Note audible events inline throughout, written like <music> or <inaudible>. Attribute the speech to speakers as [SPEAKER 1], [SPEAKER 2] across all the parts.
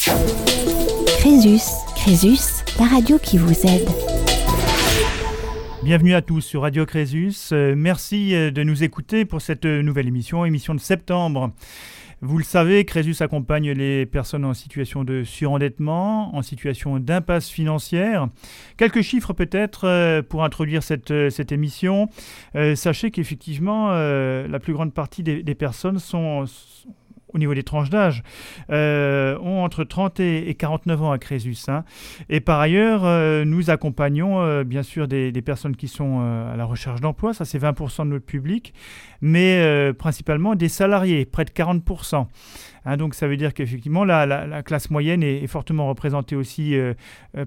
[SPEAKER 1] Crésus, Crésus, la radio qui vous aide.
[SPEAKER 2] Bienvenue à tous sur Radio Crésus. Euh, merci euh, de nous écouter pour cette euh, nouvelle émission, émission de septembre. Vous le savez, Crésus accompagne les personnes en situation de surendettement, en situation d'impasse financière. Quelques chiffres peut-être pour introduire cette, cette émission. sachez qu'effectivement, la plus grande partie des, des personnes sont, au niveau des tranches d'âge, euh, ont entre 30 et, 49 ans à Crésus. Hein. Et par ailleurs, euh, nous accompagnons euh, bien sûr des, personnes qui sont à la recherche d'emploi, ça c'est 20% de notre public, mais principalement des salariés, près de 40%. Hein. donc ça veut dire qu'effectivement la, classe moyenne est, fortement représentée aussi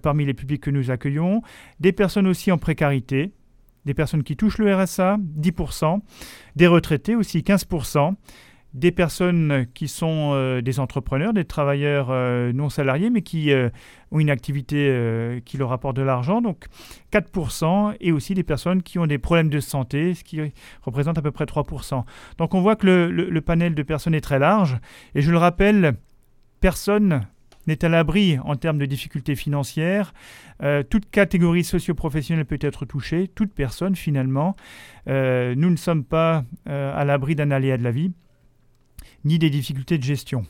[SPEAKER 2] parmi les publics que nous accueillons. Des personnes aussi en précarité, des personnes qui touchent le RSA, 10%, des retraités aussi, 15% des personnes qui sont euh, des entrepreneurs, des travailleurs euh, non salariés, mais qui euh, ont une activité qui leur apporte de l'argent, donc 4%, et aussi des personnes qui ont des problèmes de santé, ce qui représente à peu près 3%. Donc on voit que le, panel de personnes est très large, et je le rappelle, personne n'est à l'abri en termes de difficultés financières. toute catégorie socio-professionnelle peut être touchée, toute personne finalement. nous ne sommes pas à l'abri d'un aléa de la vie ni des difficultés de gestion.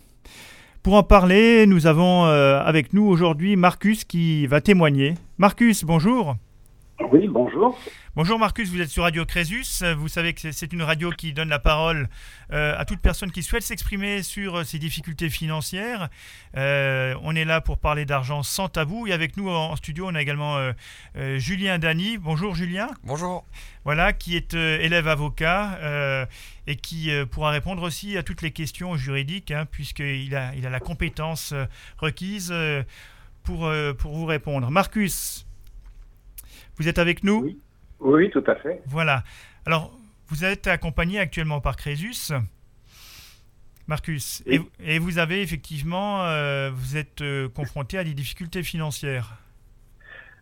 [SPEAKER 2] Pour en parler, nous avons euh, avec nous aujourd'hui Marcus qui va témoigner. Marcus, bonjour.
[SPEAKER 3] Oui, bonjour.
[SPEAKER 2] Bonjour Marcus, vous êtes sur Radio Crésus. Vous savez que c'est une radio qui donne la parole euh, à toute personne qui souhaite s'exprimer sur euh, ses difficultés financières. Euh, on est là pour parler d'argent sans tabou. Et avec nous en studio, on a également Julien Dany. Bonjour Julien.
[SPEAKER 4] Bonjour.
[SPEAKER 2] Voilà, qui est élève avocat et qui pourra répondre aussi à toutes les questions juridiques, hein, puisqu'il a, il a la compétence requise pour, pour vous répondre. Marcus, vous êtes avec nous
[SPEAKER 3] oui. oui, tout à fait.
[SPEAKER 2] Voilà. Alors, vous êtes accompagné actuellement par Crésus. Marcus, et, vous avez effectivement, euh, vous êtes euh, confronté à des difficultés financières.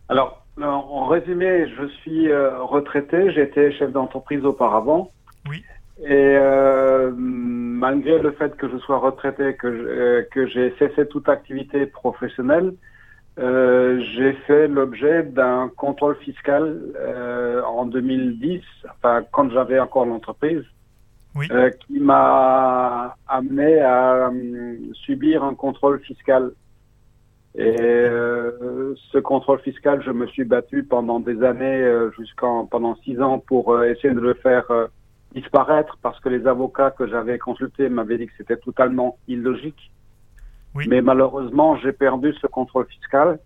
[SPEAKER 3] Alors, en résumé, je suis euh, retraité, j'étais chef d'entreprise auparavant.
[SPEAKER 2] Oui.
[SPEAKER 3] Et malgré le fait que je sois retraité, que j'ai cessé toute activité professionnelle, euh, j'ai fait l'objet d'un contrôle fiscal euh, en 2010, enfin quand j'avais encore l'entreprise,
[SPEAKER 2] oui.
[SPEAKER 3] euh, qui m'a amené à subir un contrôle fiscal. Et ce contrôle fiscal, je me suis battu pendant des années, jusqu'en pendant six ans, pour essayer de le faire disparaître, parce que les avocats que j'avais consultés m'avaient dit que c'était totalement illogique. Mais malheureusement, j'ai perdu ce contrôle fiscal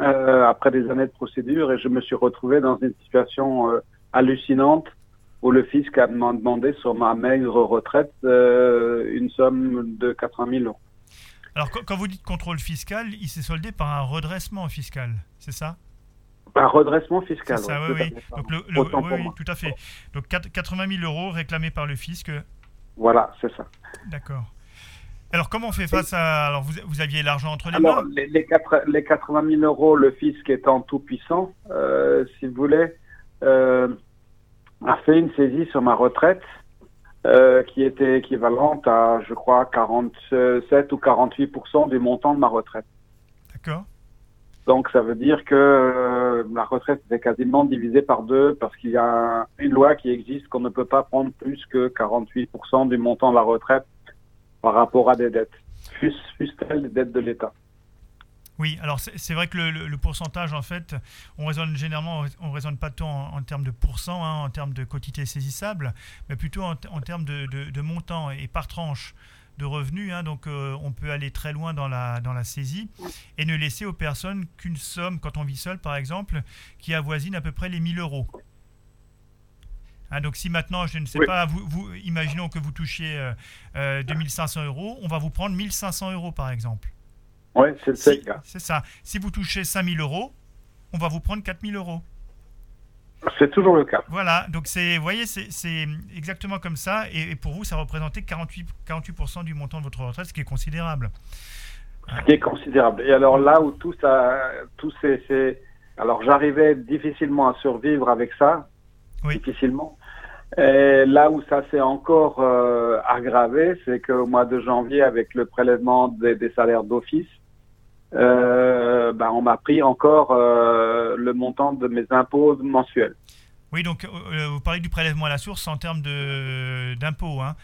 [SPEAKER 3] euh, après des années de procédure et je me suis retrouvé dans une situation euh, hallucinante où le fisc a demandé sur ma maigre retraite euh, une somme de 80 000 euros.
[SPEAKER 2] Alors, quand vous dites contrôle fiscal, il s'est soldé par un redressement fiscal, c'est ça?
[SPEAKER 3] Un redressement fiscal.
[SPEAKER 2] Oui, oui. Donc le, oui, tout à fait. Donc 80 000 euros réclamés par le fisc.
[SPEAKER 3] Voilà, c'est ça.
[SPEAKER 2] D'accord. Alors, comment on fait face à. Alors, vous, vous aviez l'argent entre les mains
[SPEAKER 3] les, les, les 80 000 euros, le fisc étant tout puissant, euh, si vous voulez, euh, a fait une saisie sur ma retraite euh, qui était équivalente à, je crois, 47 ou 48% du montant de ma retraite.
[SPEAKER 2] D'accord.
[SPEAKER 3] Donc, ça veut dire que euh, la retraite est quasiment divisée par deux parce qu'il y a une loi qui existe qu'on ne peut pas prendre plus que 48% du montant de la retraite par rapport à des dettes, fût-elles des dettes de l'État.
[SPEAKER 2] Oui, alors c'est vrai que le, pourcentage, en fait, on raisonne généralement, on raisonne pas tant en, termes de pourcent, hein, en termes de quantité saisissable, mais plutôt en, termes de, de, montant et par tranche de revenus. Hein, donc euh, on peut aller très loin dans la, dans la saisie et ne laisser aux personnes qu'une somme, quand on vit seul par exemple, qui avoisine à peu près les 1000 euros. Hein, donc si maintenant, je ne sais pas, vous, vous, imaginons que vous touchiez euh, 2500 euh, euros, on va vous prendre 1500 euros par exemple.
[SPEAKER 3] Oui, c'est le cas.
[SPEAKER 2] C'est ça. Si vous touchez 5000 euros, on va vous prendre 4000 euros.
[SPEAKER 3] C'est toujours le cas.
[SPEAKER 2] Voilà, donc c'est, vous voyez, c'est exactement comme ça. Et, pour vous, ça représentait 48%, 48 du montant de votre retraite, ce qui est considérable.
[SPEAKER 3] Ce qui est considérable. Et alors là où tout ça, tout c'est, alors j'arrivais difficilement à survivre avec ça, difficilement. Et là où ça s'est encore euh, aggravé, c'est qu'au mois de janvier, avec le prélèvement des, des salaires d'office, euh, ben, on m'a pris encore euh, le montant de mes impôts mensuels.
[SPEAKER 2] Oui, donc euh, vous parlez du prélèvement à la source en termes de d'impôts, hein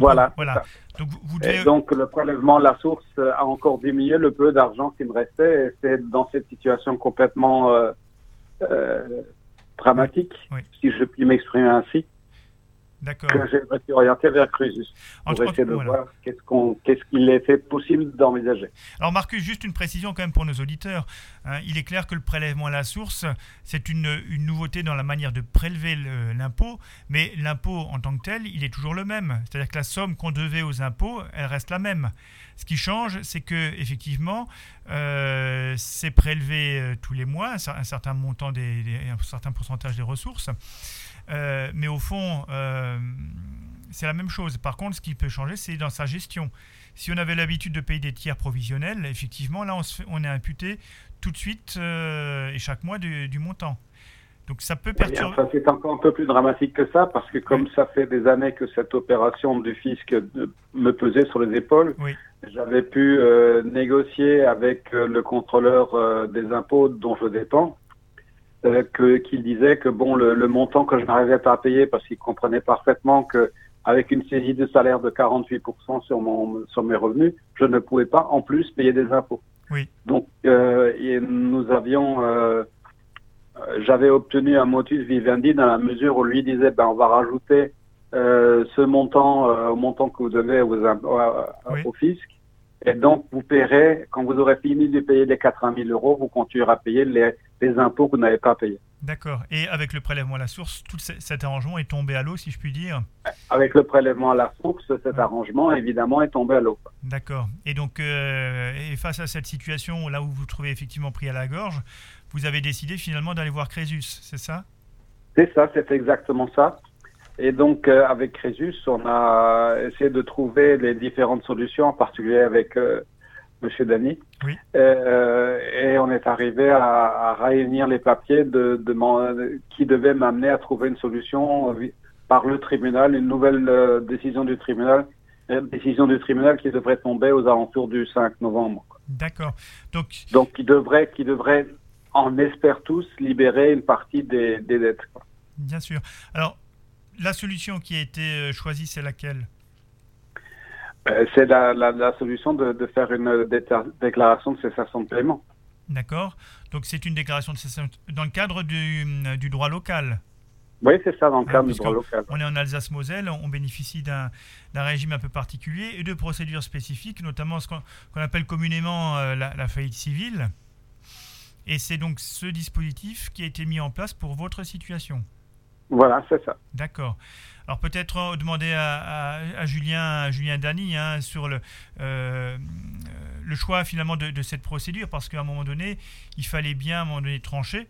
[SPEAKER 2] Voilà.
[SPEAKER 3] voilà.
[SPEAKER 2] Donc vous- vous
[SPEAKER 3] Et
[SPEAKER 2] devez.
[SPEAKER 3] donc le prélèvement à la source a encore diminué le peu d'argent qui me restait. C'est dans cette situation complètement dramatique,
[SPEAKER 2] Oui.
[SPEAKER 3] si je puis m'exprimer ainsi. Que j'ai me suis orienté vers Cruzus pour
[SPEAKER 2] Entre-
[SPEAKER 3] essayer de
[SPEAKER 2] voilà.
[SPEAKER 3] voir qu'est-ce qu'il est fait possible d'envisager.
[SPEAKER 2] Alors Marcus, juste une précision quand même pour nos auditeurs. hein. il est clair que le prélèvement à la source, c'est une, une nouveauté dans la manière de prélever le- l'impôt, mais l'impôt en tant que tel, il est toujours le même. C'est-à-dire que la somme qu'on devait aux impôts, elle reste la même. Ce qui change, c'est que effectivement, euh, c'est prélevé euh, tous les mois un certain montant, des, des- un certain pourcentage des ressources, Euh, mais au fond, euh, c'est la même chose. Par contre, ce qui peut changer, c'est dans sa gestion. Si on avait l'habitude de payer des tiers provisionnels, effectivement, là, on, se fait- on est imputé tout de suite euh, et chaque mois du, du montant. Donc ça peut perturber.
[SPEAKER 3] enfin, c'est encore un peu plus dramatique que ça, parce que comme ça fait des années que cette opération du fisc me pesait sur les épaules,
[SPEAKER 2] Oui.
[SPEAKER 3] j'avais pu euh, négocier avec le contrôleur euh, des impôts dont je dépends, euh, que qu'il disait que bon, le, le montant que je n'arrivais pas à payer, parce qu'il comprenait parfaitement que avec une saisie de salaire de 48% sur mon sur mes revenus, je ne pouvais pas en plus payer des impôts.
[SPEAKER 2] Oui.
[SPEAKER 3] Donc, euh, et nous avions euh, j'avais obtenu un motus vivendi dans la mesure où lui disait ben on va rajouter ce montant au montant que vous devez aux
[SPEAKER 2] Oui.
[SPEAKER 3] au fisc et donc vous paierez quand vous aurez fini de payer les 80 000 euros vous continuerez à payer les, les impôts que vous n'avez pas payés
[SPEAKER 2] D'accord. Et avec le prélèvement à la source, tout ce- cet arrangement est tombé à l'eau, si je puis dire?
[SPEAKER 3] avec le prélèvement à la source cet
[SPEAKER 2] Ouais.
[SPEAKER 3] arrangement évidemment est tombé à l'eau
[SPEAKER 2] D'accord. Et donc, euh, et face à cette situation, là où vous vous trouvez effectivement pris à la gorge, vous avez décidé finalement d'aller voir Crésus, c'est ça?
[SPEAKER 3] C'est ça, c'est exactement ça. Et donc, euh, avec Crésus, on a essayé de trouver les différentes solutions, en particulier avec euh, Monsieur Dany.
[SPEAKER 2] Oui.
[SPEAKER 3] Euh, et on est arrivé à, à réunir les papiers de, qui devaient m'amener à trouver une solution euh, par le tribunal, une nouvelle décision du tribunal, décision du tribunal qui devrait tomber aux alentours du 5 novembre.
[SPEAKER 2] D'accord. Donc,
[SPEAKER 3] Donc, qui devrait, qui devrait, on espère tous, libérer une partie des, des dettes. quoi.
[SPEAKER 2] bien sûr. Alors, la solution qui a été euh, choisie, c'est laquelle?
[SPEAKER 3] Euh, C'est la, la, la solution de, de faire une déta- déclaration de cessation de paiement.
[SPEAKER 2] D'accord. Donc, c'est une déclaration de cessation dans le cadre du, euh, du droit local.
[SPEAKER 3] Oui, c'est ça dans le
[SPEAKER 2] Ah,
[SPEAKER 3] cadre du droit local.
[SPEAKER 2] On est en Alsace-Moselle, on bénéficie d'un régime un peu particulier et de procédures spécifiques, notamment ce qu'on appelle communément euh, la, la faillite civile. Et c'est donc ce dispositif qui a été mis en place pour votre situation.
[SPEAKER 3] Voilà, c'est ça.
[SPEAKER 2] D'accord. Alors peut-être euh, demander à, Julien, Julien Dany hein, sur le, euh, le choix finalement de, de cette procédure, parce qu'à un moment donné, il fallait bien à un moment donné trancher.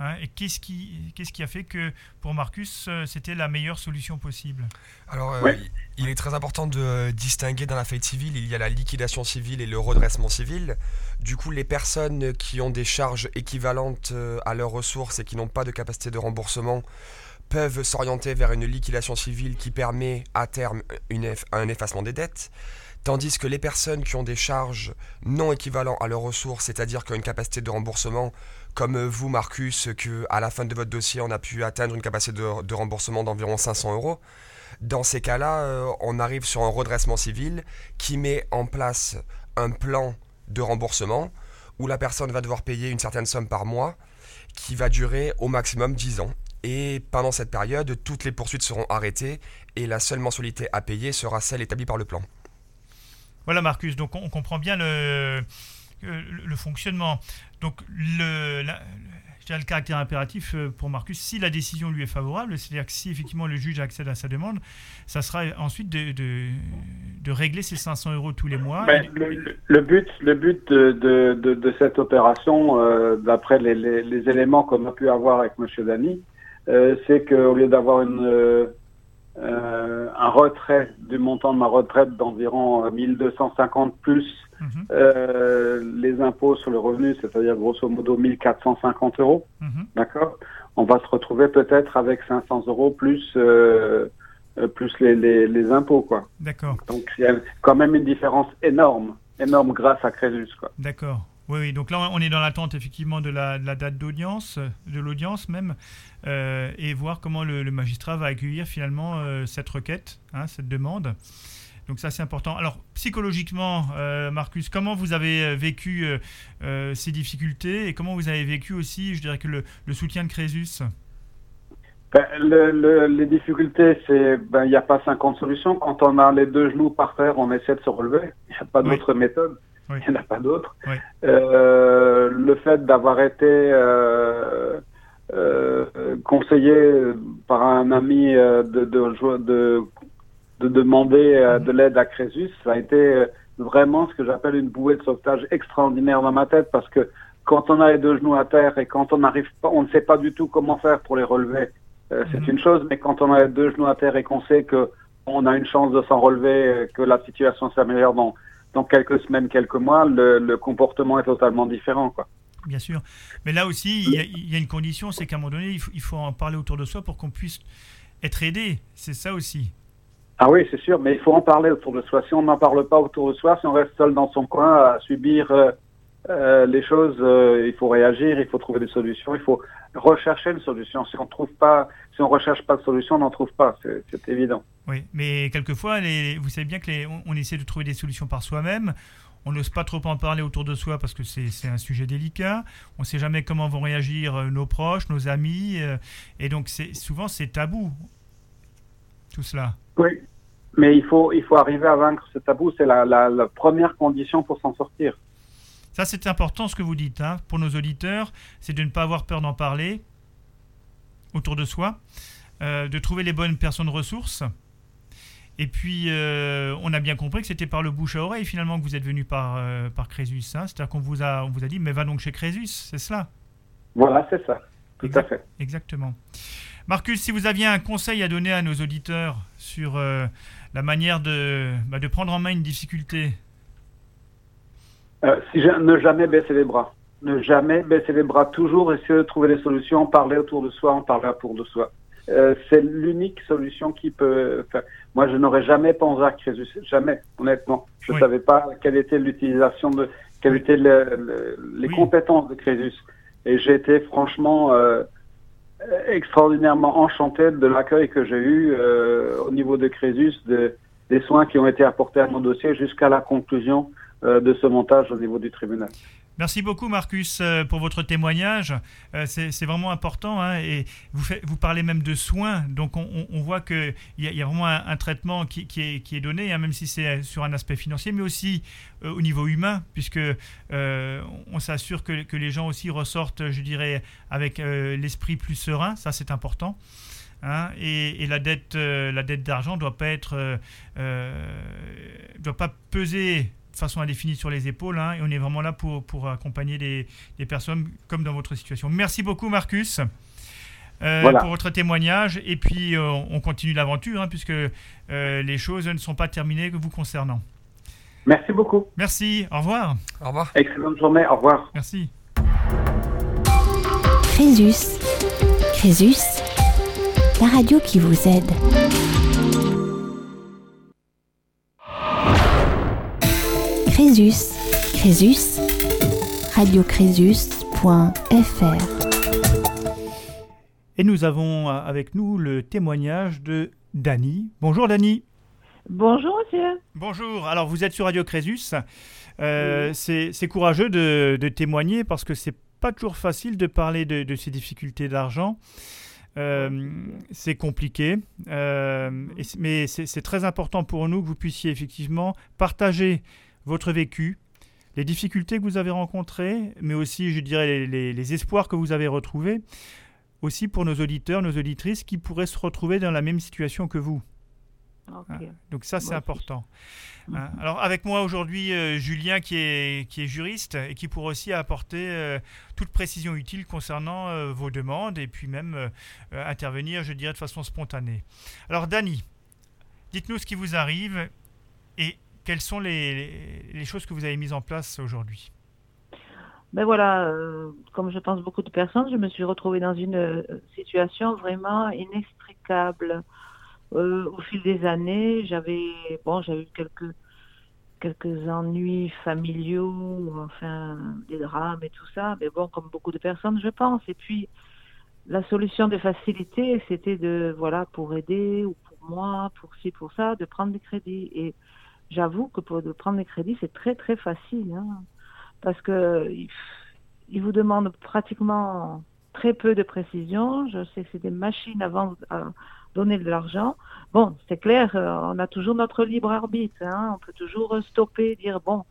[SPEAKER 2] Hein, et qu'est-ce qui, qu'est-ce qui a fait que pour Marcus, euh, c'était la meilleure solution possible?
[SPEAKER 4] Alors, euh,
[SPEAKER 3] Ouais.
[SPEAKER 4] il est très important de euh, distinguer dans la faillite civile, il y a la liquidation civile et le redressement civil. Du coup, les personnes qui ont des charges équivalentes à leurs ressources et qui n'ont pas de capacité de remboursement peuvent s'orienter vers une liquidation civile qui permet à terme une eff- un effacement des dettes. Tandis que les personnes qui ont des charges non équivalentes à leurs ressources, c'est-à-dire qui ont une capacité de remboursement, comme euh, vous, Marcus, que à la fin de votre dossier, on a pu atteindre une capacité de, remboursement d'environ 500 euros, dans ces cas-là, euh, on arrive sur un redressement civil qui met en place un plan de remboursement où la personne va devoir payer une certaine somme par mois qui va durer au maximum 10 ans. Et pendant cette période, toutes les poursuites seront arrêtées et la seule mensualité à payer sera celle établie par le plan.
[SPEAKER 2] Voilà Marcus, donc on, comprend bien le, euh, fonctionnement. Donc le, la- le caractère impératif euh, pour Marcus, si la décision lui est favorable, c'est-à-dire que si effectivement le juge accède à sa demande, ça sera ensuite de, de, régler ces 500 euros tous les mois.
[SPEAKER 3] Le, but, le but de, de, de, cette opération, euh, d'après les, les, éléments qu'on a pu avoir avec Monsieur Dany, euh, c'est qu'au lieu d'avoir une un retrait du montant de ma retraite d'environ euh, 1250 plus
[SPEAKER 2] Mhm,
[SPEAKER 3] euh, les impôts sur le revenu, c'est-à-dire grosso modo 1450 euros,
[SPEAKER 2] mhm.
[SPEAKER 3] d'accord on va se retrouver peut-être avec 500 euros plus plus les, les, impôts quoi.
[SPEAKER 2] D'accord.
[SPEAKER 3] Donc il y a quand même une différence énorme, énorme grâce à Crésus quoi.
[SPEAKER 2] D'accord. Oui, oui, donc là on est dans l'attente effectivement de la, date d'audience, de l'audience même, euh, et voir comment le, magistrat va accueillir finalement euh, cette requête, hein, cette demande. Donc ça c'est important. Alors psychologiquement, euh, Marcus, comment vous avez vécu ces difficultés et comment vous avez vécu aussi, je dirais que le, soutien de Crésus?
[SPEAKER 3] Ben, les difficultés, c'est ben, il n'y a pas 50 solutions. Quand on a les deux genoux par terre, on essaie de se relever. Il n'y a pas d'autre méthode. Il n'y en a pas d'autre. Euh, le fait d'avoir été euh, euh, conseillé par un ami de, de, de, de demander de l'aide à Crésus, ça a été vraiment ce que j'appelle une bouée de sauvetage extraordinaire dans ma tête parce que quand on a les deux genoux à terre et quand on n'arrive pas, on ne sait pas du tout comment faire pour les relever, c'est mhm. une chose, mais quand on a les deux genoux à terre et qu'on sait que on a une chance de s'en relever, que la situation s'améliore dans dans quelques semaines, quelques mois, le, comportement est totalement différent. Quoi.
[SPEAKER 2] Bien sûr. Mais là aussi, il y a, une condition, c'est qu'à un moment donné, il faut, en parler autour de soi pour qu'on puisse être aidé. C'est ça aussi.
[SPEAKER 3] Ah oui, c'est sûr, mais il faut en parler autour de soi. Si on n'en parle pas autour de soi, si on reste seul dans son coin à subir euh, euh, les choses, euh, il faut réagir, il faut trouver des solutions, il faut rechercher une solution. Si on trouve pas, si on recherche pas de solution, on n'en trouve pas. C'est évident.
[SPEAKER 2] Oui, mais quelquefois, les, vous savez bien que on, essaie de trouver des solutions par soi-même. On n'ose pas trop en parler autour de soi parce que c'est un sujet délicat. On ne sait jamais comment vont réagir nos proches, nos amis, et donc souvent c'est tabou tout cela.
[SPEAKER 3] Oui, mais il faut il faut arriver à vaincre ce tabou. C'est la, la, la première condition pour s'en sortir.
[SPEAKER 2] Ça, c'est important ce que vous dites hein, pour nos auditeurs, c'est de ne pas avoir peur d'en parler autour de soi, euh, de trouver les bonnes personnes ressources. Et puis, euh, on a bien compris que c'était par le bouche à oreille finalement que vous êtes venu par, euh, par Crésus. Hein. C'est-à-dire qu'on vous, a, on vous a dit, mais va donc chez Crésus, c'est cela
[SPEAKER 3] Voilà, c'est ça. Tout à fait.
[SPEAKER 2] Exactement. Marcus, si vous aviez un conseil à donner à nos auditeurs sur la manière de, bah, de prendre en main une difficulté,
[SPEAKER 3] euh, si ne jamais baisser les bras. Ne jamais baisser les bras. Toujours essayer de trouver des solutions, parler autour de soi, en parler autour de soi. Euh, c'est l'unique solution qui peut. Enfin, moi, je n'aurais jamais pensé à Crésus, jamais, honnêtement. Je ne savais pas quelle était l'utilisation de, quelles étaient les compétences de Crésus. Et j'ai été franchement euh, extraordinairement enchanté de l'accueil que j'ai eu euh, au niveau de Crésus, de, des soins qui ont été apportés à mon dossier jusqu'à la conclusion euh, de ce montage au niveau du tribunal.
[SPEAKER 2] Merci beaucoup Marcus euh, pour votre témoignage. Euh, c'est vraiment important hein, et vous, parlez même de soins. Donc on, voit qu'il y, a vraiment un, traitement qui, est, donné, hein, même si c'est sur un aspect financier, mais aussi au niveau humain, puisque on s'assure que, les gens aussi ressortent, je dirais, avec l'esprit plus serein. Ça c'est important. Hein, et, et, la dette, la dette d'argent doit pas être, doit pas peser façon indéfinie sur les épaules. Hein, et on est vraiment là pour, pour accompagner les, personnes comme dans votre situation. Merci beaucoup, Marcus. Euh, pour votre témoignage et puis euh, on continue l'aventure hein, puisque euh, les choses ne sont pas terminées vous concernant.
[SPEAKER 3] Merci beaucoup.
[SPEAKER 2] Merci, au revoir.
[SPEAKER 4] Au revoir.
[SPEAKER 3] Excellente journée, au revoir.
[SPEAKER 2] Merci.
[SPEAKER 1] Crésus. Crésus, la radio qui vous aide. Crésus. Crésus. radiocrésus.fr.
[SPEAKER 2] Et nous avons euh, avec nous le témoignage de Dany. Bonjour Dany.
[SPEAKER 5] Bonjour monsieur.
[SPEAKER 2] Bonjour. Alors vous êtes sur Radio Crésus. Euh, c'est courageux de, témoigner parce que c'est pas toujours facile de parler de, ces difficultés d'argent. Euh, c'est compliqué, mais c'est très important pour nous que vous puissiez effectivement partager votre vécu, les difficultés que vous avez rencontrées, mais aussi, je dirais, les, espoirs que vous avez retrouvés, aussi pour nos auditeurs, nos auditrices qui pourraient se retrouver dans la même situation que vous. Hein, donc ça, c'est important. Hein, mhm. Alors avec moi aujourd'hui, euh, Julien qui est, qui est juriste et qui pourra aussi apporter euh, toute précision utile concernant euh, vos demandes et puis même intervenir, je dirais, de façon spontanée. Alors Dany, dites-nous ce qui vous arrive et quelles sont les, choses que vous avez mises en place aujourd'hui?
[SPEAKER 5] Ben voilà, euh, comme je pense beaucoup de personnes, je me suis retrouvée dans une euh, situation vraiment inextricable. Euh, au fil des années, j'avais bon, j'ai eu quelques quelques ennuis familiaux, enfin des drames et tout ça, mais bon, comme beaucoup de personnes, je pense. Et puis la solution de facilité, c'était de voilà pour aider ou pour moi, pour ci, pour ça, de prendre des crédits. Et j'avoue que pour prendre des crédits, c'est très très facile. Hein parce que il vous demande pratiquement très peu de précision. Je sais que c'est des machines avant à donner de l'argent. Bon, c'est clair, euh, on a toujours notre libre arbitre. Hein. On peut toujours stopper, dire bon.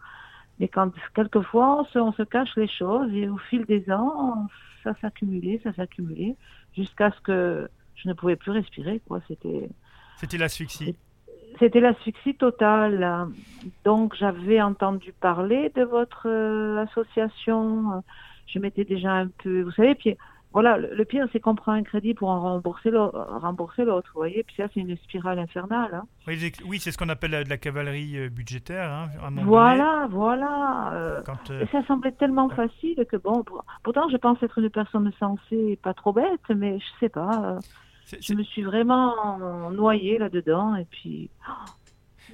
[SPEAKER 5] Mais quand quelquefois on se, on se cache les choses et au fil des ans, ça s'accumulait, ça s'accumulait, jusqu'à ce que je ne pouvais plus respirer. Quoi, c'était.
[SPEAKER 2] C'était l'asphyxie.
[SPEAKER 5] C'était l'asphyxie totale. Donc j'avais entendu parler de votre euh, association. Je m'étais déjà un peu, vous savez, puis voilà, le, pire c'est qu'on prend un crédit pour en rembourser l'autre, vous voyez, puis ça c'est une spirale infernale. Hein.
[SPEAKER 2] Oui, c'est ce qu'on appelle de la cavalerie euh, budgétaire. Hein,
[SPEAKER 5] voilà, voilà. Euh, et ça semblait tellement facile que bon, pourtant je pense être une personne sensée, pas trop bête, mais je sais pas. Je me suis vraiment noyée là-dedans. Et puis,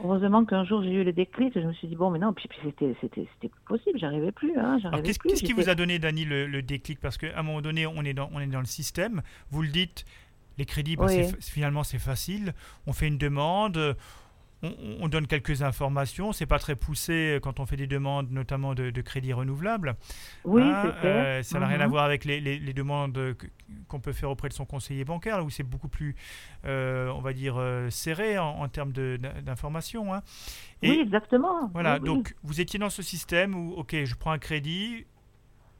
[SPEAKER 5] heureusement qu'un jour j'ai eu le déclic. Je me suis dit, bon, mais non, puis, puis c'était, c'était, c'était possible. J'arrivais plus. Hein,
[SPEAKER 2] qu'est-ce, qu'est-ce qui vous a donné, Dani, le, déclic? Parce qu'à un moment donné, on est, dans, on est dans le système. Vous le dites, les crédits, bah, finalement, c'est facile. On fait une demande on, donne quelques informations. C'est pas très poussé quand on fait des demandes, notamment de, crédits renouvelables.
[SPEAKER 5] Oui, hein, euh,
[SPEAKER 2] ça n'a rien à mhm. voir avec les, demandes qu'on peut faire auprès de son conseiller bancaire, où c'est beaucoup plus, euh, on va dire, euh, serré en, termes d'informations. Hein.
[SPEAKER 5] Oui, exactement.
[SPEAKER 2] Voilà, donc vous étiez dans ce système où, ok, je prends un crédit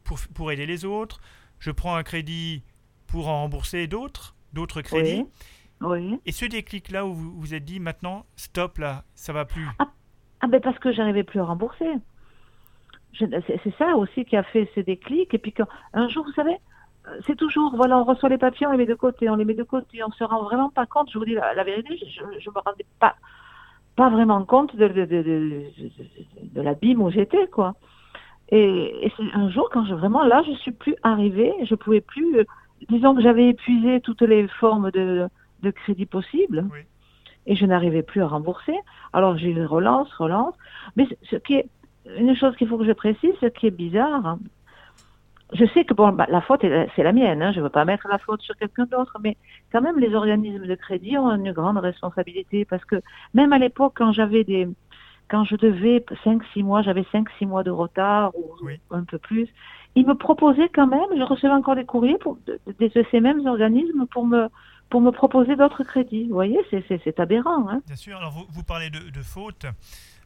[SPEAKER 2] pour, pour aider les autres, je prends un crédit pour en rembourser d'autres, d'autres crédits. Et ce déclic-là où vous vous êtes dit maintenant, stop là, ça va plus.
[SPEAKER 5] Ah, ah ben parce que j'arrivais plus à rembourser. C'est ça aussi qui a fait ce déclic. Et puis quand, un jour, vous savez, euh, c'est toujours, voilà, on reçoit les papiers, on les met de côté, on les met de côté, on se rend vraiment pas compte. Je vous dis la, vérité, je, je me rendais pas, pas vraiment compte de, de, de, de, de l'abîme où j'étais, quoi. Et, et c'est un jour quand je vraiment là, je suis plus arrivée, je pouvais plus. Euh, disons que j'avais épuisé toutes les formes de de crédit possible. Et je n'arrivais plus à rembourser. Alors j'ai relance, relance. Mais ce qui est une chose qu'il faut que je précise, ce qui est bizarre, hein, je sais que bon, bah, la faute, c'est la mienne, hein, je ne veux pas mettre la faute sur quelqu'un d'autre, mais quand même, les organismes de crédit ont une grande responsabilité parce que même à l'époque, quand j'avais des, quand je devais 5-6 mois, j'avais 5-6 mois de retard ou un peu plus, ils me proposaient quand même, je recevais encore des courriers pour, de, de ces mêmes organismes pour me, pour me proposer d'autres crédits. Vous voyez, c'est aberrant. Hein
[SPEAKER 2] Bien sûr. Alors, vous, vous parlez de, de faute.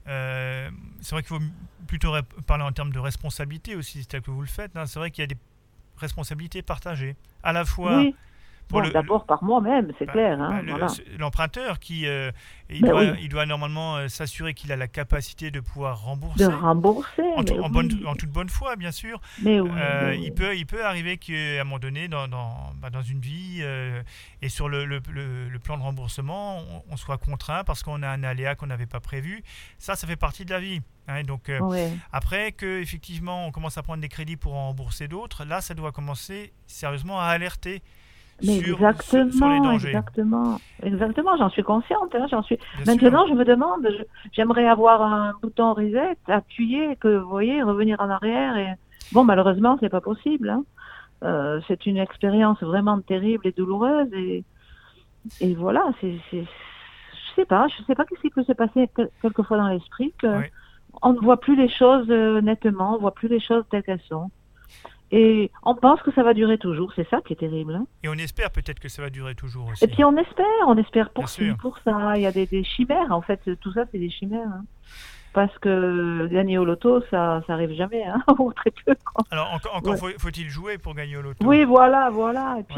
[SPEAKER 2] Euh, c'est vrai qu'il faut plutôt parler en termes de responsabilité aussi, c'est tel que vous le faites. Hein. C'est vrai qu'il y a des responsabilités partagées. À la fois
[SPEAKER 5] d'abord par moi-même, c'est bah, clair. Hein,
[SPEAKER 2] bah, l'emprunteur qui euh, il, ben doit, il, doit, normalement euh, s'assurer qu'il a la capacité de pouvoir rembourser.
[SPEAKER 5] De rembourser.
[SPEAKER 2] En, en, toute bonne foi, bien sûr.
[SPEAKER 5] Mais
[SPEAKER 2] euh, il, peut, il peut arriver qu'à un moment donné, dans, dans, bah, dans une vie et sur le, le, le, plan de remboursement, on, soit contraint parce qu'on a un aléa qu'on n'avait pas prévu. Ça, ça fait partie de la vie. Hein, donc après que effectivement on commence à prendre des crédits pour en rembourser d'autres, là ça doit commencer sérieusement à alerter
[SPEAKER 5] exactement, Exactement, exactement. J'en suis consciente. Hein, j'en suis. Maintenant, je me demande. J'aimerais avoir un bouton reset, appuyer, que vous voyez, revenir en arrière. Et bon, malheureusement, c'est pas possible. Hein. Euh, c'est une expérience vraiment terrible et douloureuse. Et, et voilà. C'est, je sais pas. Je sais pas qu'est-ce qui peut se passer quelquefois dans l'esprit que on ne voit plus les choses euh, nettement, on voit plus les choses telles qu'elles sont. Et on pense que ça va durer toujours, c'est ça qui est terrible. Hein.
[SPEAKER 2] et on espère peut-être que ça va durer toujours aussi.
[SPEAKER 5] Et puis on espère, on espère pour, pour ça. Il y a des, des, chimères, en fait, tout ça c'est des chimères. Hein. Parce que gagner au loto, ça n'arrive jamais, hein, <laughs> ou très peu.
[SPEAKER 2] Alors encore, encore faut-il jouer pour gagner au loto?
[SPEAKER 5] Oui, voilà, voilà. Et puis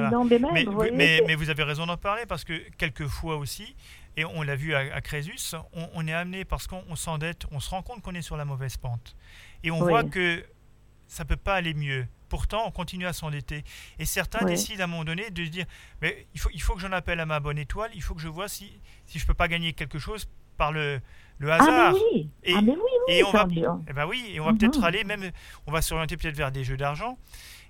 [SPEAKER 5] mais,
[SPEAKER 2] vous mais, vous avez raison d'en parler parce que quelquefois aussi, et on l'a vu à, Crésus, on, est amené parce qu'on s'endette, on se rend compte qu'on est sur la mauvaise pente. Et on voit que ça peut pas aller mieux. Pourtant, on continue à s'endetter. Et certains décident à un moment donné de se dire mais il faut, il faut que j'en appelle à ma bonne étoile, il faut que je vois si, si je ne peux pas gagner quelque chose par le, le
[SPEAKER 5] Ah,
[SPEAKER 2] hasard.
[SPEAKER 5] mais oui
[SPEAKER 2] Et-
[SPEAKER 5] Ah, mais oui, oui
[SPEAKER 2] et on va-. Eh ben oui, et on va
[SPEAKER 5] Mhm.
[SPEAKER 2] peut-être aller même, on va s'orienter peut-être vers des jeux d'argent.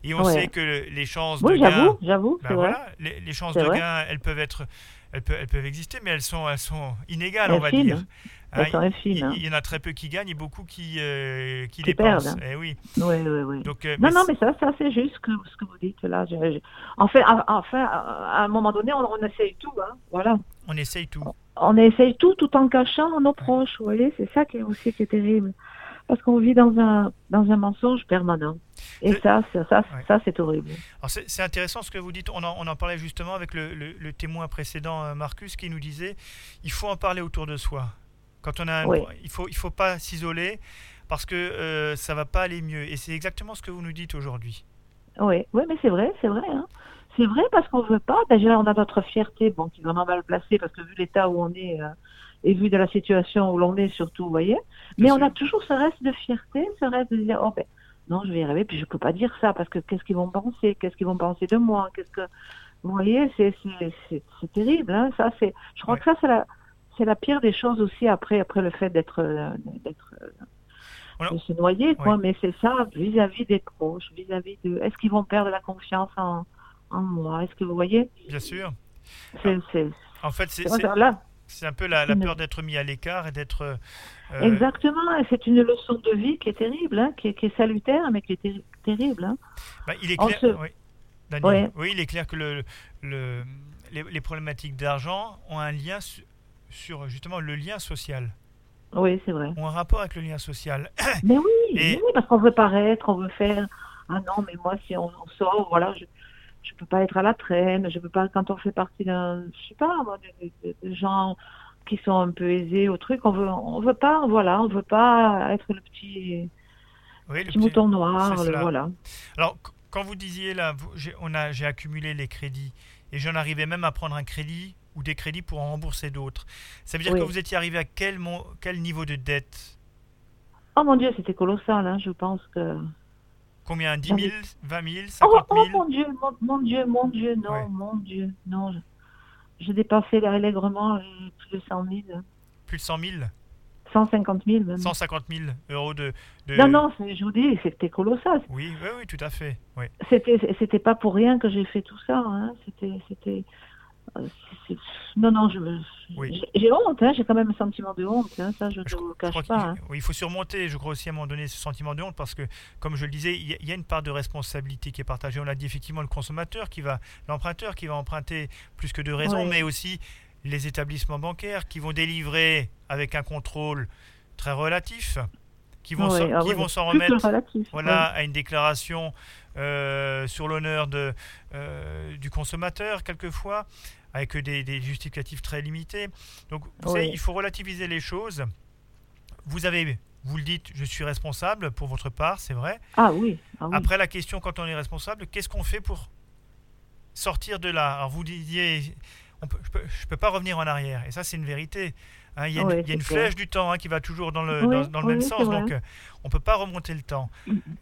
[SPEAKER 2] Et on
[SPEAKER 5] Ouais.
[SPEAKER 2] sait que le- les chances de gain,
[SPEAKER 5] j'avoue, j'avoue,
[SPEAKER 2] ben voilà, les, les chances de
[SPEAKER 5] vrai.
[SPEAKER 2] gain, elles peuvent être, elles peuvent, elles peuvent exister, mais elles sont, elles sont inégales, on va dire. Hein, il,
[SPEAKER 5] infimes, hein.
[SPEAKER 2] il y en a très peu qui gagnent et beaucoup qui, euh, qui,
[SPEAKER 5] Qui
[SPEAKER 2] dépensent.
[SPEAKER 5] perdent.
[SPEAKER 2] Eh oui.
[SPEAKER 5] Oui, oui, oui.
[SPEAKER 2] Donc, euh,
[SPEAKER 5] Non,
[SPEAKER 2] mais
[SPEAKER 5] non, mais ça, ça c'est juste que, ce que vous dites là. Je- je- Enfin, à- enfin, à un moment donné, on, on essaye tout, hein. Voilà.
[SPEAKER 2] on essaye tout.
[SPEAKER 5] On essaye tout tout en cachant nos proches, vous voyez. C'est ça qui est aussi qui est terrible. Parce qu'on vit dans un, dans un mensonge permanent. Et ça, ça, ça,
[SPEAKER 2] Ouais.
[SPEAKER 5] ça c'est horrible.
[SPEAKER 2] C'est intéressant ce que vous dites. On en, on en parlait justement avec le, le- le témoin précédent, euh, Marcus, qui nous disait il faut en parler autour de soi. Quand on a, un-
[SPEAKER 5] Oui.
[SPEAKER 2] il faut, il faut pas s'isoler parce que euh, ça va pas aller mieux. Et c'est exactement ce que vous nous dites aujourd'hui.
[SPEAKER 5] Oui, oui, mais c'est vrai, c'est vrai. Hein. C'est vrai parce qu'on veut pas. Déjà, on a notre fierté, bon, qui est vraiment mal placée parce que vu l'état où on est euh, et vu de la situation où l'on est surtout, vous voyez. Mais
[SPEAKER 2] Bien
[SPEAKER 5] on
[SPEAKER 2] sûr.
[SPEAKER 5] a toujours ce reste de fierté, ce reste de dire, oh ben, non, je vais y arriver, puis je peux pas dire ça parce que qu'est-ce qu'ils vont penser, qu'est-ce qu'ils vont penser de moi, qu'est-ce que, vous voyez, c'est terrible, hein. Ça, c'est, je crois
[SPEAKER 2] Ouais.
[SPEAKER 5] que ça, c'est la c'est la pire des choses aussi après après le fait d'être euh, d'être euh, de se noyer quoi
[SPEAKER 2] Ouais.
[SPEAKER 5] mais c'est ça vis-à-vis des proches vis-à-vis de est-ce qu'ils vont perdre la confiance en, en moi? Est-ce que vous voyez?
[SPEAKER 2] Bien sûr.
[SPEAKER 5] c'est c'est
[SPEAKER 2] En fait, c'est
[SPEAKER 5] là
[SPEAKER 2] c'est un peu la, peur d'être mis à l'écart et d'être. euh,
[SPEAKER 5] exactement et c'est une leçon de vie qui est terrible hein, qui, est, qui est salutaire mais qui est terri- terrible hein.
[SPEAKER 2] bah, il est clair.
[SPEAKER 5] se-
[SPEAKER 2] Oui. Daniel.
[SPEAKER 5] Ouais.
[SPEAKER 2] Oui, il est clair que le, le- les, les problématiques d'argent ont un lien su- sur justement le lien social,
[SPEAKER 5] oui c'est vrai.
[SPEAKER 2] Ont un rapport avec le lien social. <coughs>
[SPEAKER 5] mais oui,
[SPEAKER 2] Et-
[SPEAKER 5] mais oui parce qu'on veut paraître on veut faire ah non mais moi si on, on sort voilà je je peux pas être à la traîne je peux pas quand on fait partie d'un je sais pas moi de, de- de gens qui sont un peu aisés au truc on veut on veut pas voilà on veut pas être le petit
[SPEAKER 2] Oui, le
[SPEAKER 5] petit
[SPEAKER 2] petit-
[SPEAKER 5] mouton noir le- voilà.
[SPEAKER 2] Alors, qu- quand vous disiez là, j'ai accumulé les crédits et j'en arrivais même à prendre un crédit ou des crédits pour en rembourser d'autres. Ça veut dire
[SPEAKER 5] Oui.
[SPEAKER 2] que vous étiez arrivé à quel, mon- quel niveau de dette?
[SPEAKER 5] Oh mon dieu c'était colossal hein, je pense que
[SPEAKER 2] Combien? 10
[SPEAKER 5] J'avais-
[SPEAKER 2] 000, 20 000,
[SPEAKER 5] oh,
[SPEAKER 2] 50
[SPEAKER 5] oh
[SPEAKER 2] 000
[SPEAKER 5] mon dieu mon, mon dieu mon dieu non
[SPEAKER 2] Ouais.
[SPEAKER 5] mon dieu non je, je dépassais allègrement euh, plus de 100 000
[SPEAKER 2] Plus de 100 000
[SPEAKER 5] 150 000 même
[SPEAKER 2] 150 000 euros de... de-
[SPEAKER 5] non non je vous dis c'était colossal
[SPEAKER 2] Oui, oui, oui, tout à fait. Oui.
[SPEAKER 5] C'était pas pour rien que j'ai fait tout ça. Hein. C'était euh, non non je
[SPEAKER 2] Oui.
[SPEAKER 5] j'ai- honte. Hein. J'ai quand même un sentiment de honte. Hein. Ça je ne le cache pas. hein.
[SPEAKER 2] oui, il faut surmonter, je crois aussi à un moment donné, ce sentiment de honte parce que, comme je le disais, il y, a- y a une part de responsabilité qui est partagée. On l'a dit effectivement, le consommateur qui va, l'emprunteur qui va emprunter plus que de raison, mais aussi les établissements bancaires qui vont délivrer avec un contrôle très relatif, qui vont
[SPEAKER 5] Ouais,
[SPEAKER 2] s'en-
[SPEAKER 5] ah
[SPEAKER 2] remettre
[SPEAKER 5] relatif,
[SPEAKER 2] voilà, à une déclaration euh, sur l'honneur euh, du consommateur, quelquefois, avec des, des justificatifs très limités. Donc, vous savez, il faut relativiser les choses. Vous avez, vous le dites, je suis responsable pour votre part, c'est vrai.
[SPEAKER 5] Ah oui. Ah oui.
[SPEAKER 2] Après, la question, quand on est responsable, qu'est-ce qu'on fait pour sortir de là? Alors, vous disiez, on peut, je ne peux pas revenir en arrière. Et ça, c'est une vérité. Hein, il y a une,
[SPEAKER 5] Ouais,
[SPEAKER 2] il y a une
[SPEAKER 5] c'est clair.
[SPEAKER 2] flèche du temps hein, qui va toujours dans le,
[SPEAKER 5] Oui,
[SPEAKER 2] dans, dans le
[SPEAKER 5] oui,
[SPEAKER 2] même sens.
[SPEAKER 5] vrai.
[SPEAKER 2] Donc, euh, on ne peut pas remonter le temps.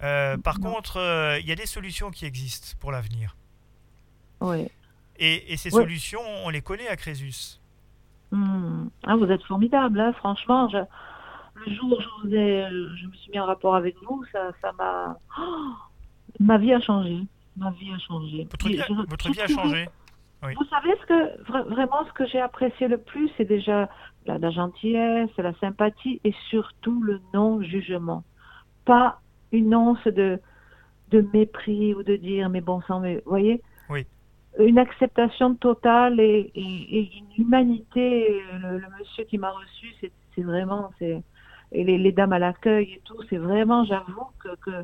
[SPEAKER 2] Euh, par
[SPEAKER 5] Non.
[SPEAKER 2] contre, euh, il y a des solutions qui existent pour l'avenir.
[SPEAKER 5] Ouais.
[SPEAKER 2] Et, et ces solutions, on les connaît à Crésus.
[SPEAKER 5] Hmm. Ah vous êtes formidable. Hein. Franchement, je- le jour où je, vous ai, je me suis mis en rapport avec vous, ça ça m'a Oh <gasps> ma vie a changé. Ma vie a changé.
[SPEAKER 2] Votre vie,
[SPEAKER 5] je-
[SPEAKER 2] votre vie a changé. Oui.
[SPEAKER 5] Vous savez ce que vra- vraiment ce que j'ai apprécié le plus, c'est déjà la, la gentillesse, la sympathie et surtout le non-jugement. Pas une once de de mépris ou de dire mais bon sang, mais vous voyez?
[SPEAKER 2] Oui.
[SPEAKER 5] Une acceptation totale et, et- et une humanité. Le, le monsieur qui m'a reçu, c'est vraiment c'est et les, les dames à l'accueil et tout, c'est vraiment, j'avoue que, que